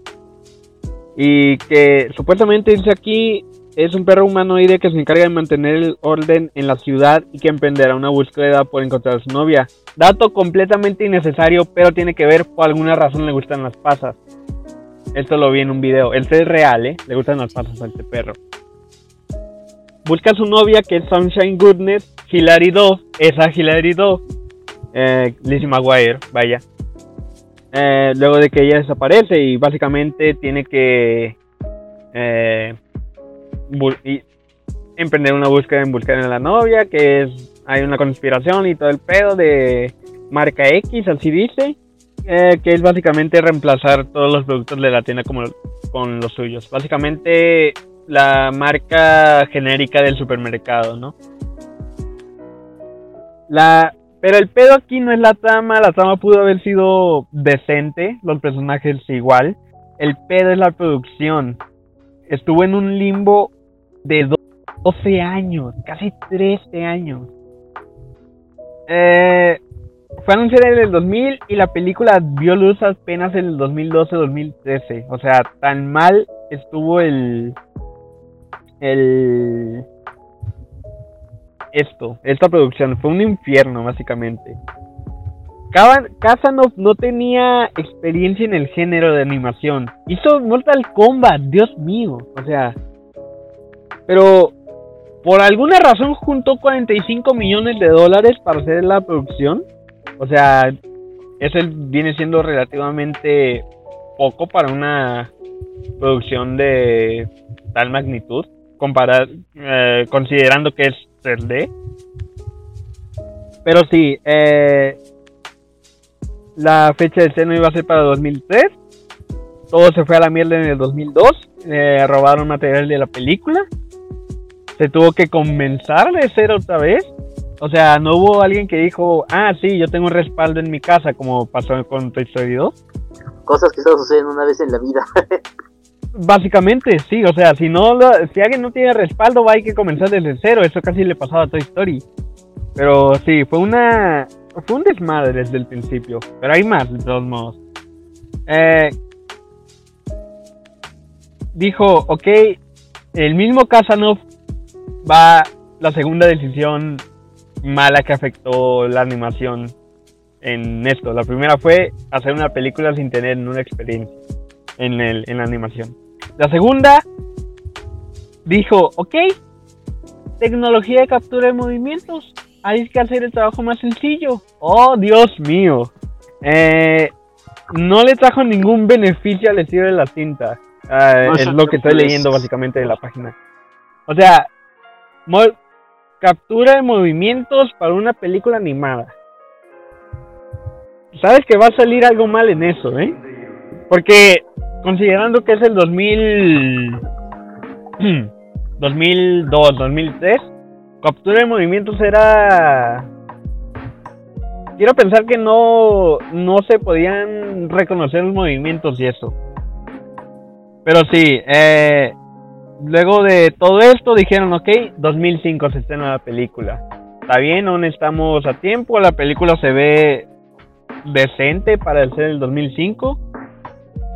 Y que supuestamente dice aquí es un perro humanoide que se encarga de mantener el orden en la ciudad y que emprenderá una búsqueda por encontrar a su novia. Dato completamente innecesario, pero tiene que ver por alguna razón le gustan las pasas. Esto lo vi en un video. Este es real, ¿eh? Le gustan las pasas a este perro. Busca a su novia que es Sunshine Goodness, Hilary Duff, esa Hilary Duff, eh, Lizzie McGuire, vaya. Eh, luego de que ella desaparece y básicamente tiene que eh, emprender una búsqueda en buscar a la novia, que es hay una conspiración y todo el pedo de marca X, así dice, eh, que es básicamente reemplazar todos los productos de la tienda con los suyos. Básicamente la marca genérica del supermercado, ¿no? La, pero el pedo aquí no es la trama, la trama pudo haber sido decente, los personajes igual. El pedo es la producción. Estuvo en un limbo de 12 años, casi 13 años. Eh, fue anunciada en el 2000 y la película vio luz apenas en el 2012-2013. O sea, tan mal estuvo el. El. Esto, esta producción. Fue un infierno, básicamente. Kazanov no tenía experiencia en el género de animación. Hizo Mortal Kombat, Dios mío. O sea. Pero por alguna razón juntó 45 millones de dólares para hacer la producción. O sea, eso viene siendo relativamente poco para una producción de tal magnitud, comparar, eh, considerando que es 3D. Pero sí, eh, la fecha de estreno iba a ser para 2003. Todo se fue a la mierda en el 2002. eh, robaron material de la película. Se tuvo que comenzar de cero otra vez. O sea, no hubo alguien que dijo, ah, sí, yo tengo un respaldo en mi casa, como pasó con Toy Story 2. Cosas que solo suceden una vez en la vida. Básicamente, sí, o sea, si no si alguien no tiene respaldo, va hay que comenzar desde cero. Eso casi le pasaba a Toy Story. Pero sí, fue una. Fue un desmadre desde el principio. Pero hay más, de todos modos. Eh, dijo, ok, el mismo Casanov va la segunda decisión mala que afectó la animación en esto. La primera fue hacer una película sin tener una experiencia en, el, en la animación. La segunda dijo, ok, tecnología de captura de movimientos. Hay que hacer el trabajo más sencillo. Oh, Dios mío. Eh, no le trajo ningún beneficio al estilo de la cinta. Ah, No, es lo que estoy es- leyendo básicamente de la página. O sea, captura de movimientos para una película animada. Sabes que va a salir algo mal en eso, ¿eh? Porque considerando que es el 2000 2002, 2003, captura de movimientos era quiero pensar que no no se podían reconocer los movimientos y eso. Pero sí, eh, luego de todo esto dijeron, ok, 2005 se estrena la película. Está bien, aún estamos a tiempo, la película se ve decente para ser el 2005.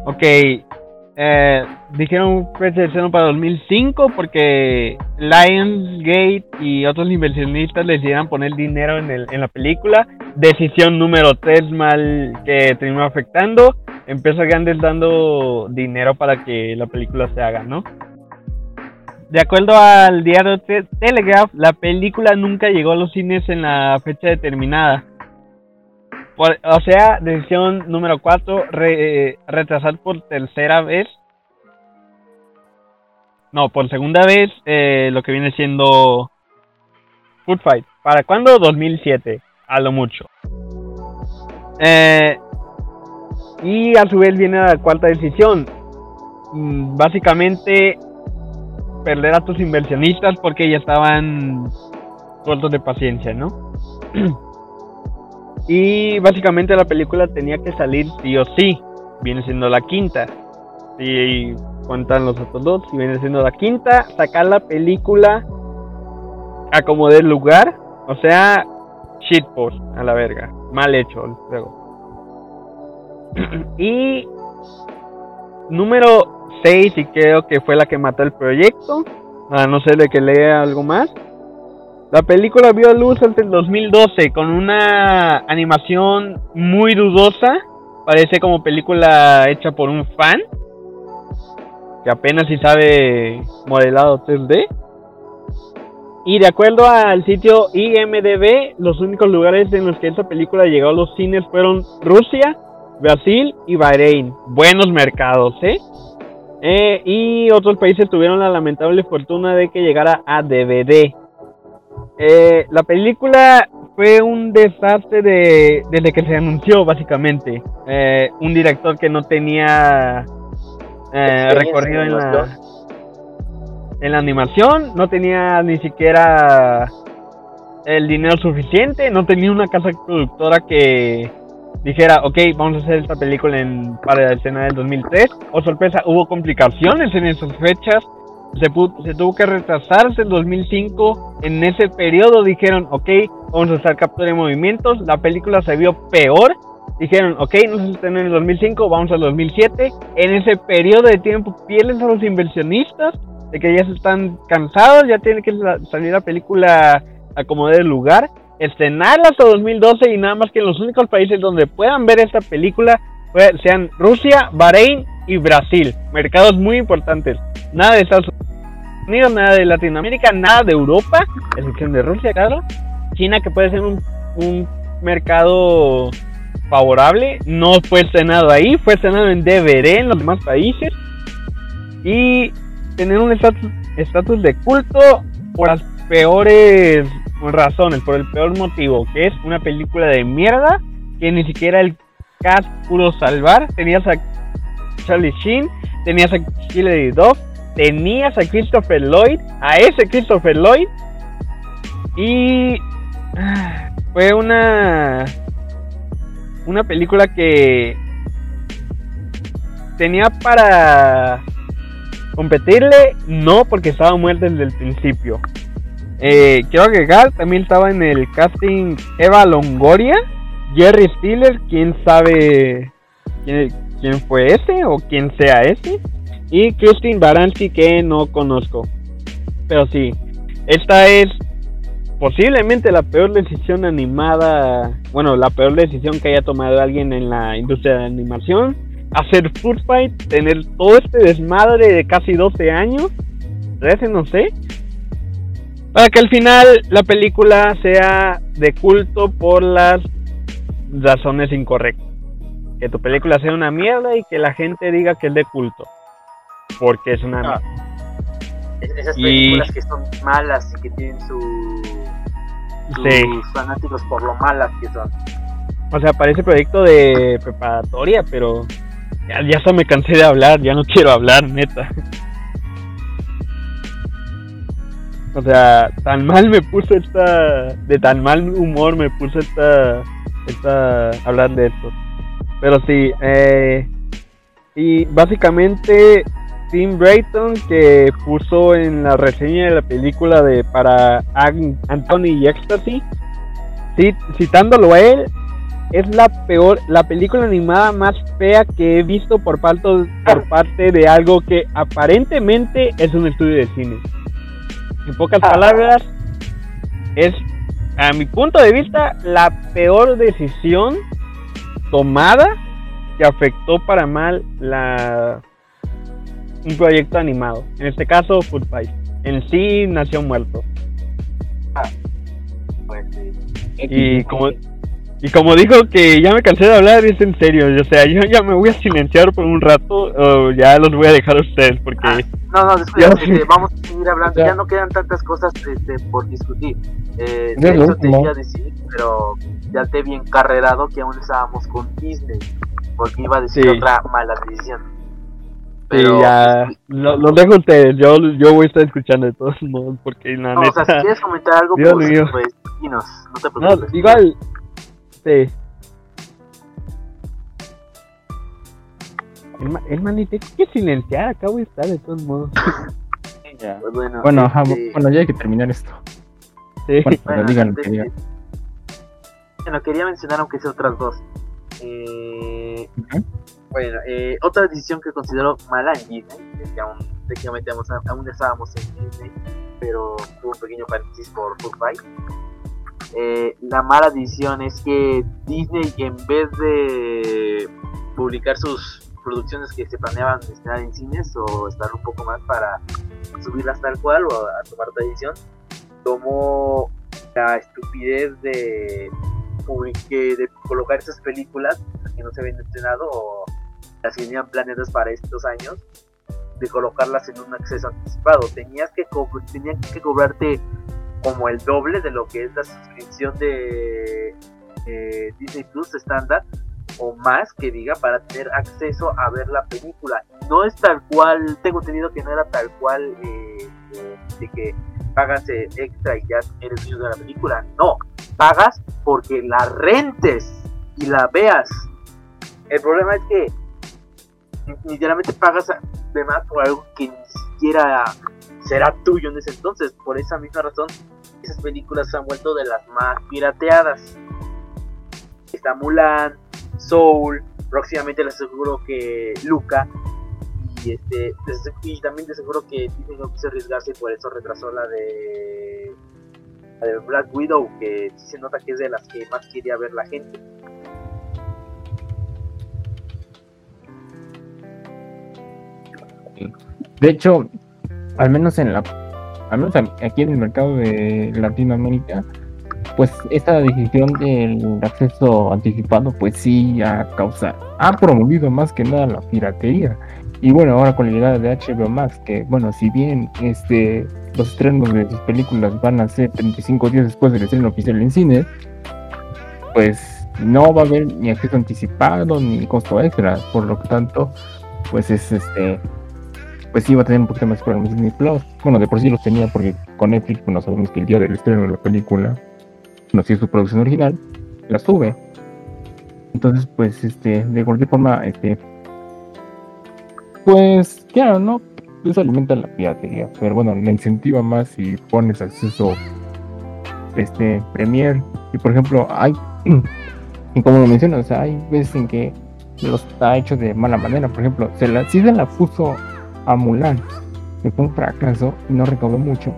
Ok, eh, dijeron estreno para 2005 porque Lionsgate y otros inversionistas decidieron poner dinero en, el, en la película. Decisión número 3 mal que terminó afectando. Empresa grandes dando dinero para que la película se haga, ¿no? De acuerdo al diario Te- Telegraph, la película nunca llegó a los cines en la fecha determinada. O sea, decisión número 4, retrasar por tercera vez. No, por segunda vez eh, lo que viene siendo Food Fight. ¿Para cuándo? 2007, a lo mucho. Eh, y a su vez viene la cuarta decisión. Mm, Básicamente perder a tus inversionistas porque ya estaban cortos de paciencia, ¿no? y básicamente la película tenía que salir sí o sí. Viene siendo la quinta. Si cuentan los otros dos, si viene siendo la quinta, sacar la película a como del lugar. O sea, shitpost a la verga. Mal hecho el juego. y número 6, y creo que fue la que mató el proyecto. A no ser de que lea algo más. La película vio luz hasta el 2012 con una animación muy dudosa. Parece como película hecha por un fan. Que apenas si sabe modelado 3D. Y de acuerdo al sitio IMDB, los únicos lugares en los que esta película llegó a los cines fueron Rusia, Brasil y Bahrein. Buenos mercados, ¿eh? Eh, y otros países tuvieron la lamentable fortuna de que llegara a DVD. Eh, la película fue un desastre de, desde que se anunció, básicamente. Eh, un director que no tenía eh, recorrido en la, animación. en la animación, no tenía ni siquiera el dinero suficiente, no tenía una casa productora que dijera, ok, vamos a hacer esta película en, para la escena del 2003. O sorpresa, hubo complicaciones en esas fechas. Se, se tuvo que retrasarse el 2005. En ese periodo dijeron, ok, vamos a hacer captura de movimientos. La película se vio peor. Dijeron, ok, no se estrenó en el 2005, vamos al 2007. En ese periodo de tiempo pierden a los inversionistas de que ya se están cansados, ya tiene que sa- salir la película a como dé lugar, estrenarla hasta 2012 y nada más que en los únicos países donde puedan ver esta película sean Rusia, Bahrein y Brasil, mercados muy importantes. Nada de Estados Unidos, nada de Latinoamérica, nada de Europa, excepción de Rusia, claro. China que puede ser un, un mercado favorable, no fue estrenado ahí, fue estrenado en DVD en los demás países y tener un estatus de culto por las peores razones, por el peor motivo, que es una película de mierda que ni siquiera el cast pudo salvar. Tenías a Charlie Sheen, tenías a Hilary Duff, tenías a Christopher Lloyd, a ese Christopher Lloyd, y fue una una película que tenía para competirle, no, porque estaba muerta desde el principio. Eh, quiero agregar, también estaba en el casting Eva Longoria, Jerry Stiller, quién sabe quién, quién fue ese o quién sea ese, y Christine Baranski que no conozco. Pero sí, esta es posiblemente la peor decisión animada, bueno, la peor decisión que haya tomado alguien en la industria de animación. Hacer Food Fight, tener todo este desmadre de casi 12 años, 13 no sé, para que al final la película sea de culto por las razones incorrectas. Que tu película sea una mierda y que la gente diga que es de culto. Porque es una Ah. mierda. Esas Y- películas que son malas y que tienen su, sus Sí. fanáticos por lo malas que son. O sea, parece proyecto de preparatoria, pero ya, ya hasta me cansé de hablar, ya no quiero hablar, neta. O sea, tan mal me puso esta, de tan mal humor me puso esta, esta, hablar de esto. Pero sí, eh, y básicamente Tim Brayton que puso en la reseña de la película de para An- Anthony y Ecstasy, ci- citándolo a él, es la peor, la película animada más fea que he visto por parte, por parte de algo que aparentemente es un estudio de cine. En pocas palabras, es, a mi punto de vista, la peor decisión tomada que afectó para mal la un proyecto animado. En este caso, Food Fight. En sí nació muerto. Pues, sí. Y como, y como dijo que ya me cansé de hablar, es en serio. O sea, yo ya me voy a silenciar por un rato. O ya los voy a dejar a ustedes porque. Ah, No, no, Ya. este, vamos a seguir hablando. Ya. Ya no quedan tantas cosas este, por discutir. Eh, de hecho, te iba a decir, pero ya te vi encarrerado que aún estábamos con Disney. Porque iba a decir Sí. otra mala decisión. Sí, ya. Lo, los dejo a ustedes. Yo, yo voy a estar escuchando de todos modos porque la No, o sea, si neta. quieres comentar algo, Dios pues, mío. pues dinos, no te No, preocupes. igual. Sí. El, ma- el man ni tiene que silenciar, acabo de estar de todos modos. Ya. Pues bueno, Bueno, ajá, este, bueno, ya hay que terminar esto. Sí. Bueno, pero bueno, digan lo Bueno, quería mencionar aunque sea otras dos. Eh. Bueno, eh, otra decisión que considero mala en Disney, es que aún técnicamente aún, aún estábamos en Disney, pero tuvo un pequeño paréntesis por Fight. Eh, la mala decisión es que Disney en vez de publicar sus producciones que se planeaban estrenar en cines o estar un poco más para subirlas tal cual o a tomar otra edición, tomó la estupidez de, publique- de colocar esas películas que no se habían estrenado o las que tenían planeadas para estos años de colocarlas en un acceso anticipado. Tenías que tenían que cobrarte como el doble de lo que es la suscripción de Disney Plus estándar o más que diga para tener acceso a ver la película. No es tal cual tengo entendido que no era tal cual eh, de que pagas extra y ya eres dueño de la película no pagas porque la rentes y la veas el problema es que literalmente pagas de más por algo que ni siquiera será tuyo en ese entonces. Por esa misma razón, esas películas se han vuelto de las más pirateadas. Está Mulan, Soul, próximamente les aseguro que Luca. Y, este, des- y también les aseguro que Disney no quiso arriesgarse y por eso retrasó la de, la de Black Widow, que se nota que es de las que más quería ver la gente. De hecho, al menos en la, al menos aquí en el mercado de Latinoamérica, pues esta decisión del acceso anticipado, pues sí ha causado, ha promovido más que nada la piratería. Y bueno, ahora con la llegada de HBO Max, que bueno, si bien este los estrenos de sus películas van a ser 35 días después del estreno oficial en cine, pues no va a haber ni acceso anticipado ni costo extra, por lo que tanto, pues es este pues sí va a tener un poquito más problemas Disney Plus. Bueno, de por sí los tenía porque con Netflix, bueno, sabemos que el día del estreno de la película, no si es su producción original, la sube. Entonces, pues, este, de cualquier forma, este, pues, claro, ¿no? eso alimenta la piratería, pero bueno, le incentiva más si pones acceso este Premier y por ejemplo hay y como lo mencionas, hay veces en que los está hecho de mala manera, por ejemplo, se la, si se la puso a Mulan, que fue un fracaso y no recaudó mucho,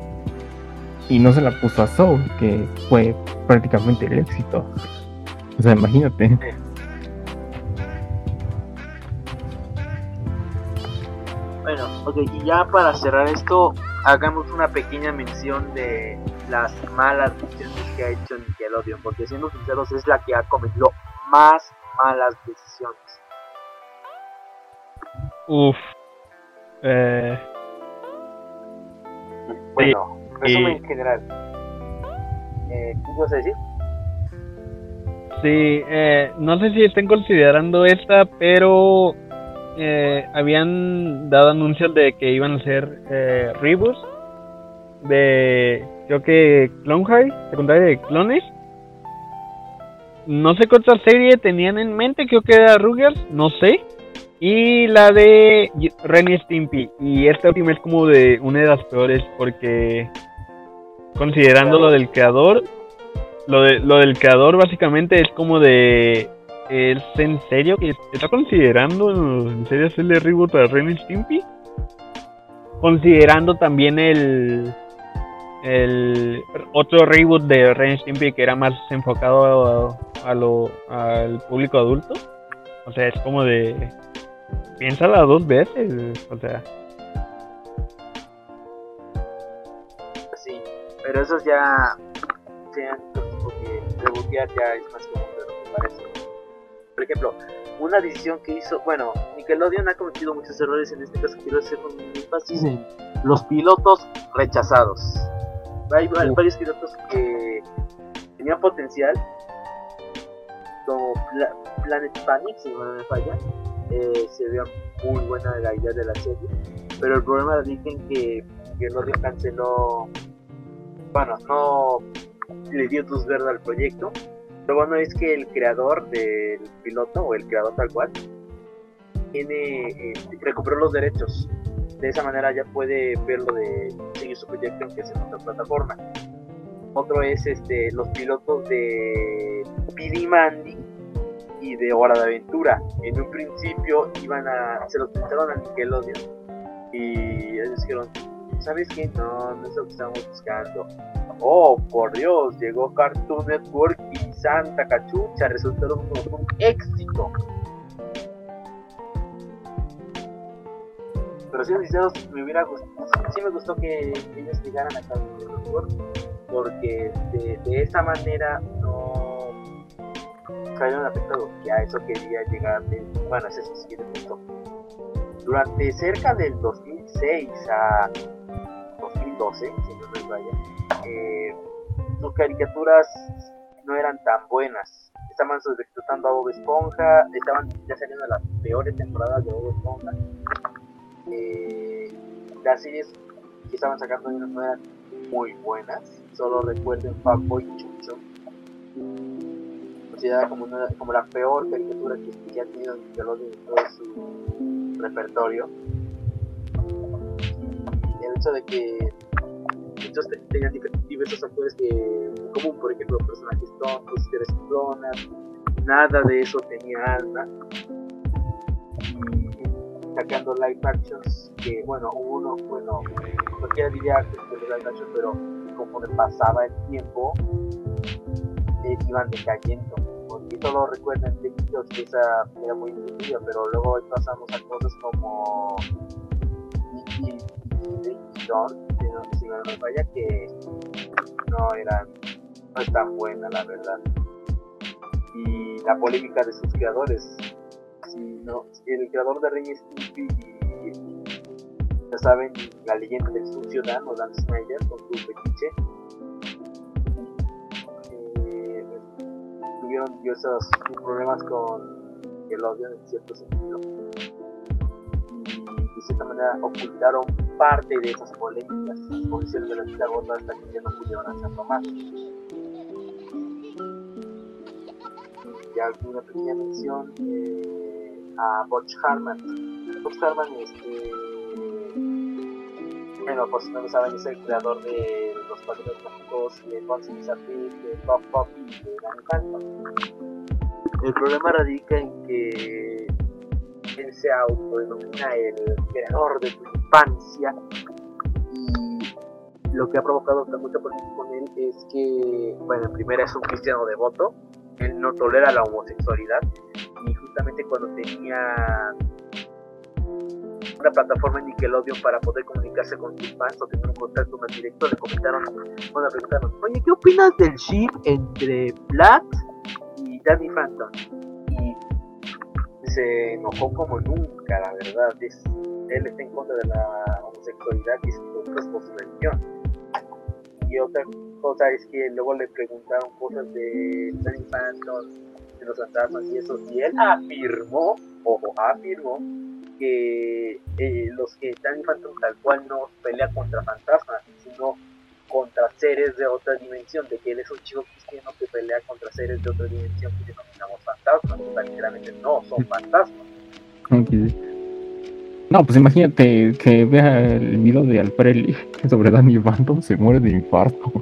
y no se la puso a Soul, que fue prácticamente el éxito. O sea, imagínate. Ok, y ya para cerrar esto, hagamos una pequeña mención de las malas decisiones que ha hecho Nickelodeon, porque siendo sinceros es la que ha cometido más malas decisiones. Uf. Eh, Bueno, resumen y- en general. Eh, ¿Qué ibas a decir? sí, eh, no sé si estén considerando esta, pero eh, habían dado anuncios de que iban a hacer eh, reboots de, creo que Clone High, secundaria de clones. No sé qué otra serie tenían en mente, creo que era Rugrats, no sé. Y la de Y- Ren y Stimpy. Y esta última es como de una de las peores porque considerando lo del creador, lo del creador básicamente es como de... ¿Es en serio que está considerando en serio hacerle reboot a Ren Stimpy? Considerando también el... El otro reboot de Ren Stimpy que era más enfocado a, lo, al público adulto. O sea, es como de... Piénsala dos veces. O sea, Sí, pero esos ya sean porque rebotear ya es más común de lo que parece. Por ejemplo, una decisión que hizo, bueno, Nickelodeon ha cometido muchos errores, en este caso quiero hacer un énfasis en los pilotos rechazados. Hay va- varios pilotos que tenían potencial, como Pla- Planet Panic, si no me falla, eh, se veía muy buena la idea de la serie, pero el problema radica en que Nickelodeon canceló bueno, no le dio luz verde al proyecto. Lo bueno es que el creador del piloto, o el creador tal cual, tiene, eh, recuperó los derechos. De esa manera ya puede verlo de seguir su proyecto aunque sea en otra plataforma. Otro es este los pilotos de Billy Mandy y de Hora de Aventura. En un principio iban a, se los presentaron a Nickelodeon y ellos dijeron, ¿sabes qué? No, no es lo que estamos buscando. Oh, por Dios, llegó Cartoon Network y Santa Cachucha resultaron como un éxito. Pero sinceros, me hubiera gustado, sí me gustó que ellos llegaran a Cartoon Network porque de, de esa manera no cayeron afectados. Ya eso quería llegar, de, bueno, ese es el siguiente punto. Durante cerca del 2006 a 2012, si no me vaya, eh, sus caricaturas no eran tan buenas. Estaban sobreexplotando a Bob Esponja, estaban ya saliendo las peores temporadas de Bob Esponja. Eh, las series que estaban sacando no eran muy buenas. Solo recuerden Papo y Chucho. Considerada como la peor caricatura que, que ha tenido Nickelodeon en todo su repertorio. El hecho de que muchos te- tenían diver- diversos actores que, común, por ejemplo, personajes tontos, historias clonas, nada de eso tenía alma. Y sacando live actions, que bueno, uno, bueno, cualquiera diría que de live action, pero conforme pasaba el tiempo, eh, iban decayendo. Porque solo recuerdan de que esa era muy divertida, pero luego pasamos a cosas como Don, que no si me falla, que no eran, no es tan buena la verdad. Y la polémica de sus creadores. Si no, el creador de Rey Stimpy ya saben, la leyenda del sucio Dan o Dan Snyder con su fetiche. eh, tuvieron diversos problemas con el odio en cierto sentido. Y de cierta manera ocultaron parte de esas polémicas, decirlo de la vida gorda, hasta que ya no pudieron hacerlo más. Y alguna pequeña mención eh, a Butch Harman. Butch Harman este, bueno, si no lo saben, es el creador de los padrinos mágicos, de Gonzalo Zapit, de Pop Pop y de Danny. El problema radica en que él se autodenomina el creador de tu infancia y lo que ha provocado mucha polémica con él es que, bueno, en primera es un cristiano devoto, él no tolera la homosexualidad y justamente cuando tenía una plataforma en Nickelodeon para poder comunicarse con sus fans o tener un contacto más directo, le comentaron, bueno, preguntaron, oye, ¿qué opinas del ship entre Black y Danny Phantom? Se enojó como nunca, la verdad, es, él está en contra de la homosexualidad y es su religión. Y otra cosa es que luego le preguntaron cosas de Danny de los fantasmas y eso, y él afirmó, ojo, afirmó que eh, los que están en Phantom tal cual no pelea contra fantasmas, sino contra seres de otra dimensión, de que él es un chico cristiano que pelea contra seres de otra dimensión que denominamos fantasmas, o sea, literalmente no son fantasmas. No, pues imagínate que vea el video de Alfred sobre Danny Phantom, se muere de infarto.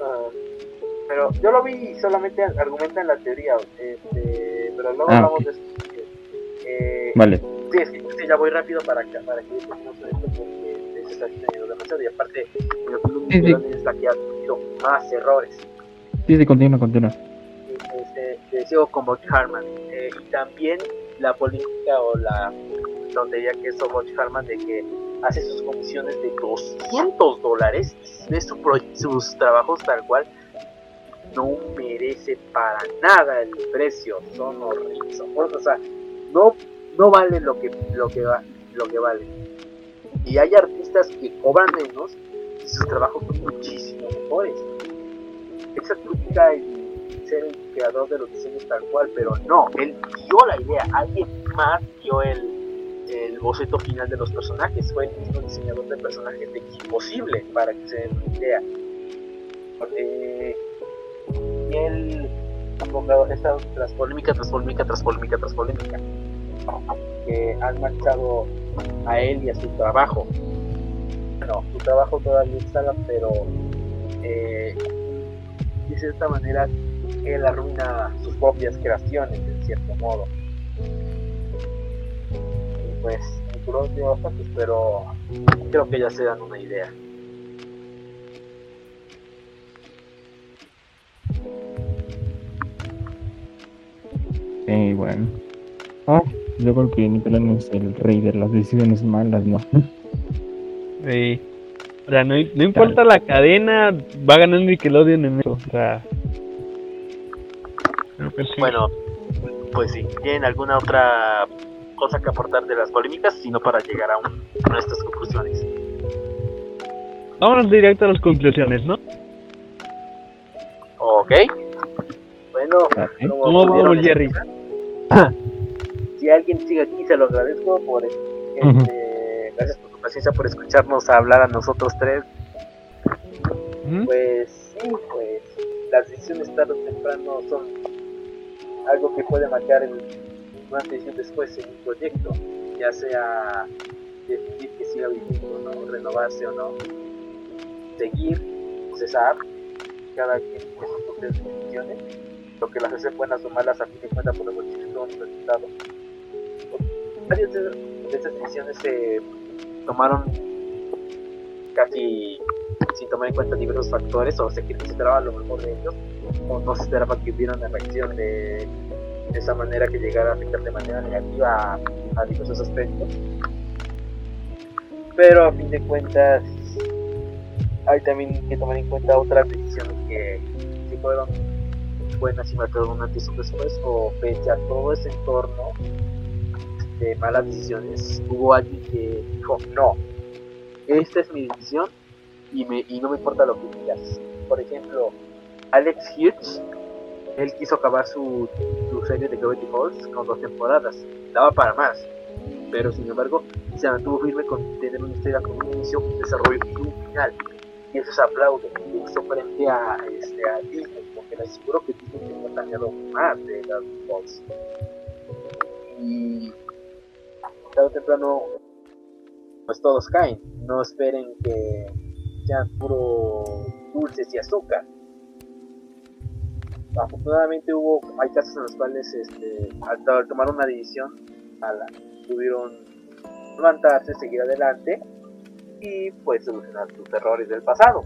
Ah, pero yo lo vi solamente argumenta en la teoría, este, pero luego Ah, hablamos de eso. Eh, Vale. Sí, que sí, ya voy rápido para que, para que esto porque se está extendiendo demasiado y aparte mi opinión Sí, sí. Es la que ha tenido más errores. Sí, sí, continúa, continúa. Este, te sigo con Butch Harman eh, y también la política o la tontería que hizo Butch Harman de que hace sus comisiones de 200 dólares ves su pro- sus trabajos tal cual no merece para nada el precio son horribles o sea no no vale lo que lo que va lo que vale y hay artistas que cobran menos y sus trabajos son muchísimo mejores. Esa crítica y ser el creador de los diseños tal cual pero no él dio la idea alguien más dio el el boceto final de los personajes fue el mismo diseñador de personajes de Imposible para que se den una idea. Eh, y él ha estado tras polémica tras polémica tras polémica tras polémica que han manchado a él y a su trabajo. Bueno su trabajo todavía está pero eh, de cierta manera él arruina sus propias creaciones en cierto modo. Y pues pero creo que ya se dan una idea. Sí, bueno. Ah, yo creo que Nickelodeon es el rey de las decisiones malas, ¿no? Sí. O sea, no, no importa la cadena, va a ganar Nickelodeon en eso. O sea. Bueno, pues sí, ¿tienen alguna otra cosa que aportar de las polémicas? Sino para llegar a, un- a nuestras conclusiones. Vámonos directo a las conclusiones, ¿no? Ok. Bueno, Vale. como ¿Cómo pudieron vamos, Jerry? si alguien sigue aquí, se lo agradezco por este, gracias por su paciencia, por escucharnos hablar a nosotros tres. Pues sí, pues las decisiones tarde o temprano son algo que puede marcar el, una decisión después en un proyecto, ya sea decidir que siga viviendo o no, renovarse o no, seguir, cesar, cada quien tiene sus propias decisiones, lo que las hace buenas o malas a fin de cuentas podemos decir que son un resultado. Varias de de esas decisiones se tomaron casi sin tomar en cuenta diversos factores o se, se esperaba lo mejor de ellos o no se esperaba que hubiera una reacción de, esa manera que llegara a afectar de manera negativa a, a diversos aspectos. Pero a fin de cuentas hay también que tomar en cuenta otras decisiones que, que fueron buenas y marcaron un antes después o pese a todo ese entorno de malas decisiones hubo alguien que dijo no esta es mi decisión y, me, y no me importa lo que digas. Por ejemplo, Alex Hirsch, él quiso acabar su, su serie de Gravity Falls con dos temporadas, daba para más, pero sin embargo se mantuvo firme con tener una historia con un inicio, un desarrollo y un final. Y eso y eso frente a, este, a Disney, porque les aseguro que Disney tenía planeado más de Gravity Falls. Y tarde temprano pues todos caen. No esperen que sean puro dulces y azúcar. Afortunadamente hubo, hay casos en los cuales este, al, al tomar una decisión ala, pudieron levantarse, seguir adelante y pues solucionar sus errores del pasado.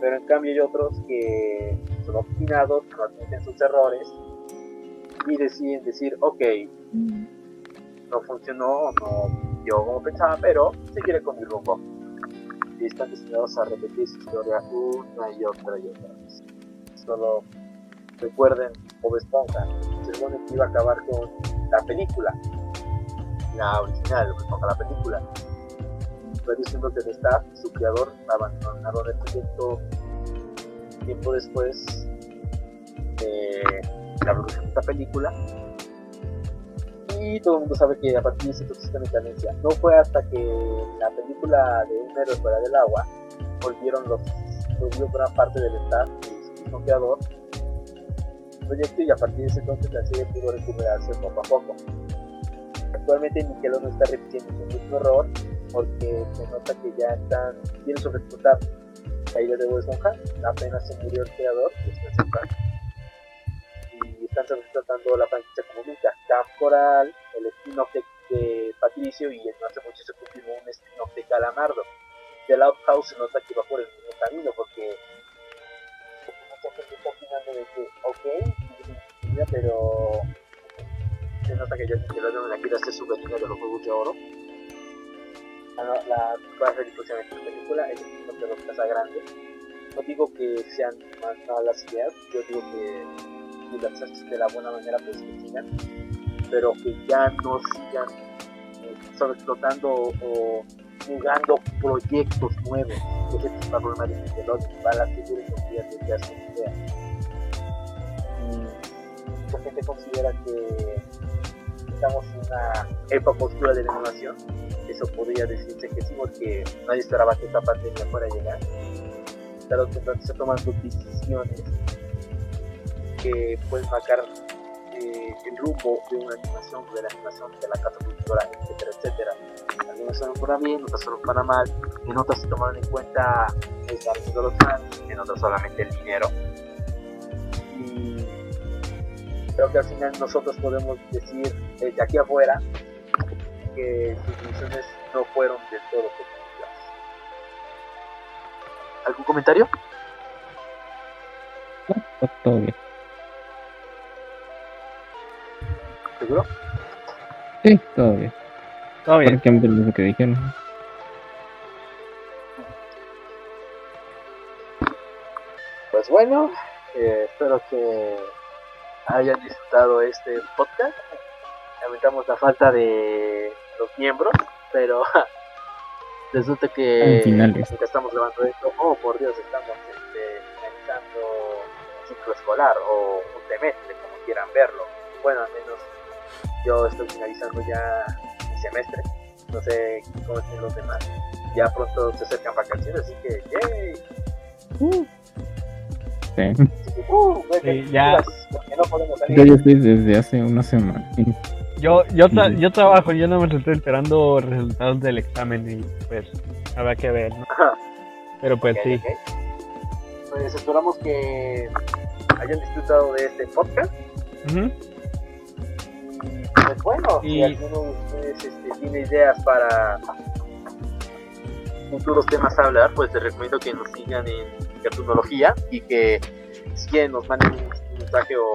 Pero en cambio hay otros que son obstinados, no admiten sus errores y deciden decir, ok, no funcionó, no dio como pensaba, pero seguiré con mi rumbo. Y están destinados a repetir su historia una y otra y otra vez. Solo recuerden Bob Esponja, se supone que iba a acabar con la película, la original, Bob Esponja, la película. Pero diciendo que el staff, su creador, abandonaron el proyecto tiempo después de la producción de esta película y todo el mundo sabe que a partir de ese existe mi cadencia. No fue hasta que la película de Un héroe fuera del agua volvieron los volvió gran parte del staff y su creador proyecto y a partir de ese entonces la pudo recuperarse poco a poco. Actualmente Nickelodeon está repitiendo un mismo error porque se nota que ya están bien sobreexplotar la idea de Bob Esponja, apenas se murió el creador, están sobreexplotando la franquicia como nunca. Camp Coral, el spin-off de, de, Patricio y no hace mucho se confirmó un spin-off de Calamardo. The Loud House se nota que va por el mismo camino porque, mucha gente está opinando de que, ok, pero se nota que ya que lo la quiere hacer su versión de los Juegos de Oro. La, la, va a ser exclusivamente una película, es un de los Casa Grande. No digo que sean más malas ideas, yo digo que si las haces de la buena manera, pues que sigan, pero que ya no sigan eh, sobreexplotando o jugando proyectos nuevos. Ese es el problema de Nickelodeon, va a la figura y en que hace idea. Y mucha gente considera que estamos en una época oscura de la animación. Eso podría decirse que sí, porque nadie esperaba que esta pandemia fuera a llegar. Claro que se están tomando decisiones que pueden marcar eh, el rumbo de una animación, de la animación de la casa productora, etcétera, etcétera. Algunas son para bien, otras son para mal, en otras se tomaron en cuenta el cariño de los fans, en otras solamente el dinero. Y creo que al final nosotros podemos decir desde aquí afuera que sus decisiones no fueron del todo positivas. ¿Algún comentario? Todo bien. ¿Seguro? Sí, todo bien. Todo bien. Prácticamente lo mismo que dijeron. Pues bueno, eh, espero que hayan disfrutado este podcast. Lamentamos la falta de los miembros, pero resulta que estamos grabando esto, oh por Dios, estamos este, finalizando un ciclo escolar o un semestre, como quieran verlo. Bueno, al menos yo estoy finalizando ya mi semestre, no sé cómo estén los demás. Ya pronto se acercan vacaciones, así que ¡yay! Sí. Así que, ¡uh! Sí, ya. No podemos salir. Yo ya estoy desde hace una semana. Yo, yo, tra- yo trabajo, yo no me estoy esperando resultados del examen y pues habrá que ver, ¿no? Ajá. Pero pues sí. Pues esperamos que hayan disfrutado de este podcast. Y pues bueno, si Y- alguno de ustedes este, tiene ideas para futuros temas a hablar, pues les recomiendo que nos sigan en Cartunología y que si quieren nos manden un mensaje o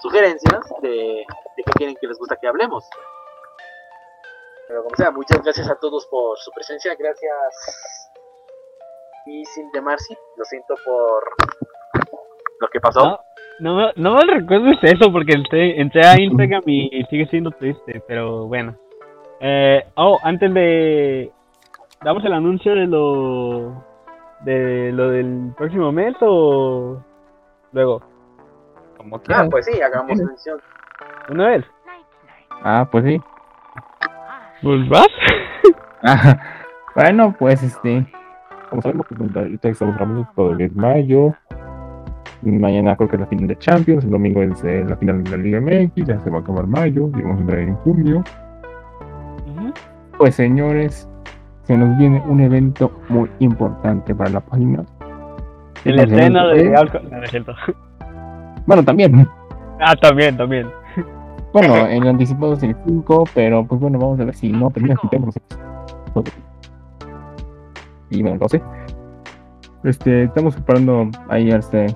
sugerencias de, de qué quieren que les gusta que hablemos. Pero como sea, muchas gracias a todos por su presencia, gracias y sin Marcy, lo siento por lo que pasó. No, no, me- no me recuerdes eso porque entré, entré a Instagram y sigue siendo triste, pero bueno. Eh, oh, antes de... ¿Damos el anuncio de lo... de lo del próximo mes o luego? Como Ah, quieran. pues sí, hagamos mención. ¿Una vez? Ah, pues sí. Pues vas. Ah, bueno, pues este. Como sabemos, pues, ahorita estamos grabando todo el mayo. Mañana creo que es la final de Champions. El domingo es eh, la final de la Liga MX. Ya se va a acabar mayo. Y vamos a entrar en junio. Pues señores, se nos viene un evento muy importante para la página. El estreno de alcohol. No. Bueno, también. Ah, también, también. Bueno, el anticipado es el 5, pero pues bueno, vamos a ver si no termina quitando Y bueno, no sé. Este, estamos preparando ahí este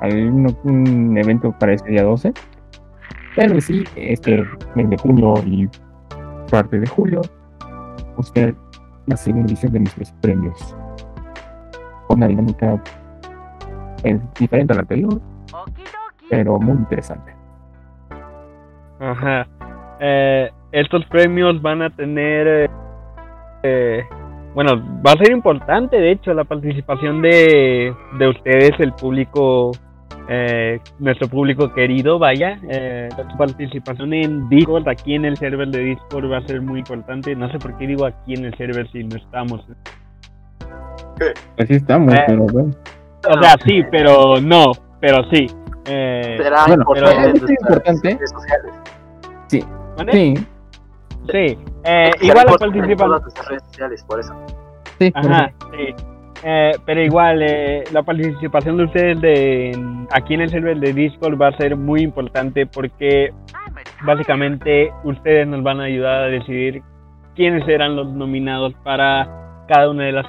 algún un evento para este día 12. Pero sí, este mes de junio y parte de julio, usted la segunda edición de nuestros premios. Con una dinámica es diferente a la anterior, pero muy interesante. Ajá. Eh, estos premios van a tener. eh, eh, bueno, va a ser importante, de hecho, la participación de, de ustedes, el público, eh, nuestro público querido, vaya. Eh, su participación en Discord, aquí en el server de Discord, va a ser muy importante. No sé por qué digo aquí en el server si no estamos. Así estamos, Eh. pero bueno. O sea, sí, pero no, pero sí. Eh, Será bueno, importante pero- es importante. redes sociales. ¿vale? Sí, Sí. Eh, igual la participación. redes sociales, por eso. sí, por Ajá, sí. Eh, pero igual, eh, la participación de ustedes de, aquí en el server de Discord va a ser muy importante porque básicamente ustedes nos van a ayudar a decidir quiénes serán los nominados para cada una de las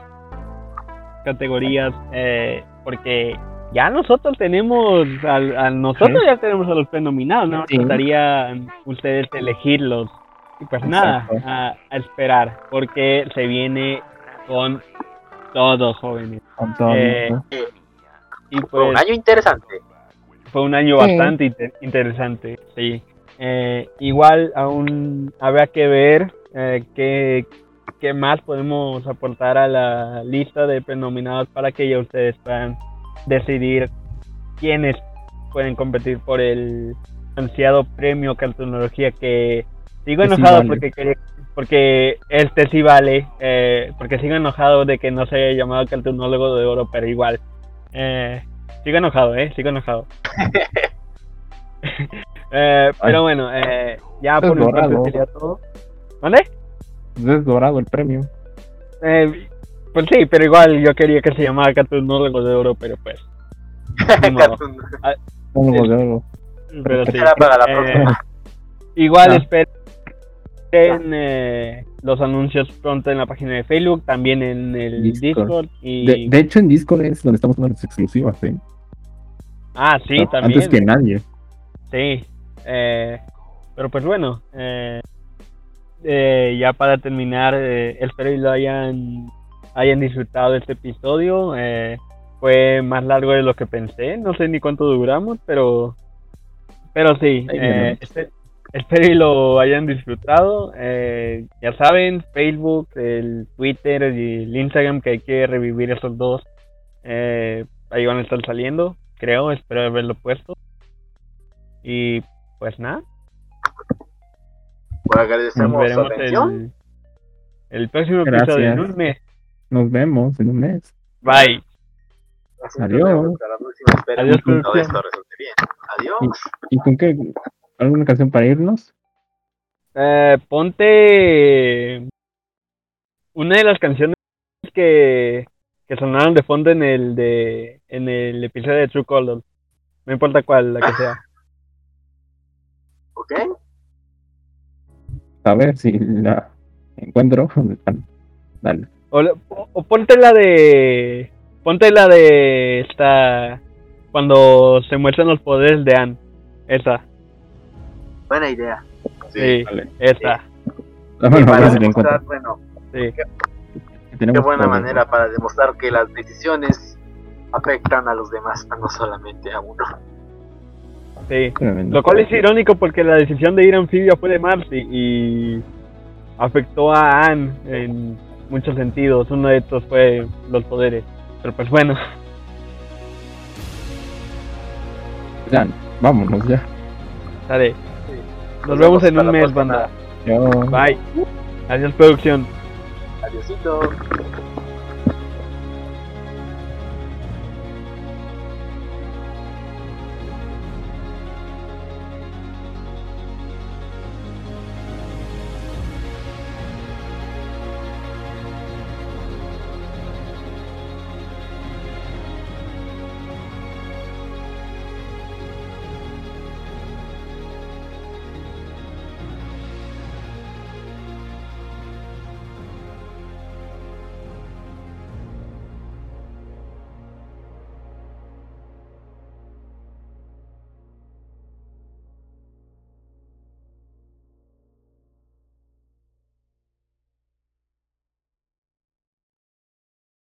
categorías. eh, porque ya nosotros tenemos, al, a nosotros ya tenemos a los prenominados, ¿no? Sí. Ustedes elegirlos. Y pues nada, Exacto. a, a esperar, porque se viene con todos jóvenes. con todo eh, ¿no? Y Fue pues un año interesante. fue un año Sí. bastante inter- interesante, sí. Eh, igual aún habrá que ver eh, qué, qué más podemos aportar a la lista de prenominados para que ya ustedes puedan decidir quiénes pueden competir por el ansiado premio cartonología que sigo sí enojado vale. porque quería- porque este sí vale eh, porque sigo enojado de que no se haya llamado cartonólogo de oro pero igual eh, sigo enojado eh sigo enojado Eh, pero bueno eh, ya por mi parte sería todo ¿vale? Es dorado el premio. Eh, pues sí pero igual yo quería que se llamara cartonólogo de oro pero pues. Algo El- de oro. pero sí. Para la Eh, próxima. Igual Ah. Esperen eh, los anuncios pronto en la página de Facebook, también en el Discord. Discord. y De, de hecho, en Discord es donde estamos dando las exclusivas, ¿eh? Ah, sí, también. Antes que nadie. Sí. Eh, pero pues bueno, eh, eh, ya para terminar, eh, espero y lo hayan, hayan disfrutado de este episodio. Eh, fue más largo de lo que pensé, no sé ni cuánto duramos, pero, pero sí, eh, veremos. espe- espero y lo hayan disfrutado. Eh, ya saben, Facebook, el Twitter y el Instagram que hay que revivir esos dos. Eh, ahí van a estar saliendo, creo, espero haberlo puesto. Y pues nada, Pues nos agradecemos su veremos atención. el, el próximo episodio en un mes. Nos vemos en un mes. Bye. Así Adiós. nos vemos Hasta la próxima. Espero Adiós, que todo producción. esto resulte bien. Adiós. ¿Y con qué? ¿Alguna canción para irnos? Eh, ponte una de las canciones que, que sonaron de fondo en el de en el episodio de True Color. No importa cuál, la que sea. ¿Ok? A ver si la encuentro. Dale. O, la- o- o ponte la de ponte la de esta cuando se muestran los poderes de Anne. Esa, Buena idea. sí, Vale. esa. Ah, Y para demostrar, encuentro. bueno, Sí. qué buena manera para demostrar que las decisiones afectan a los demás, no solamente a uno. Sí. Tremendo. Lo cual es irónico porque la decisión de ir a Amphibia fue de Marcy y afectó a Anne en muchos sentidos. Uno de estos fue los poderes. Pero pues bueno, Ya, vámonos ya. sale. Nos vemos en un mes, próxima. banda. Chao. Bye. Adiós, producción. Adiósito.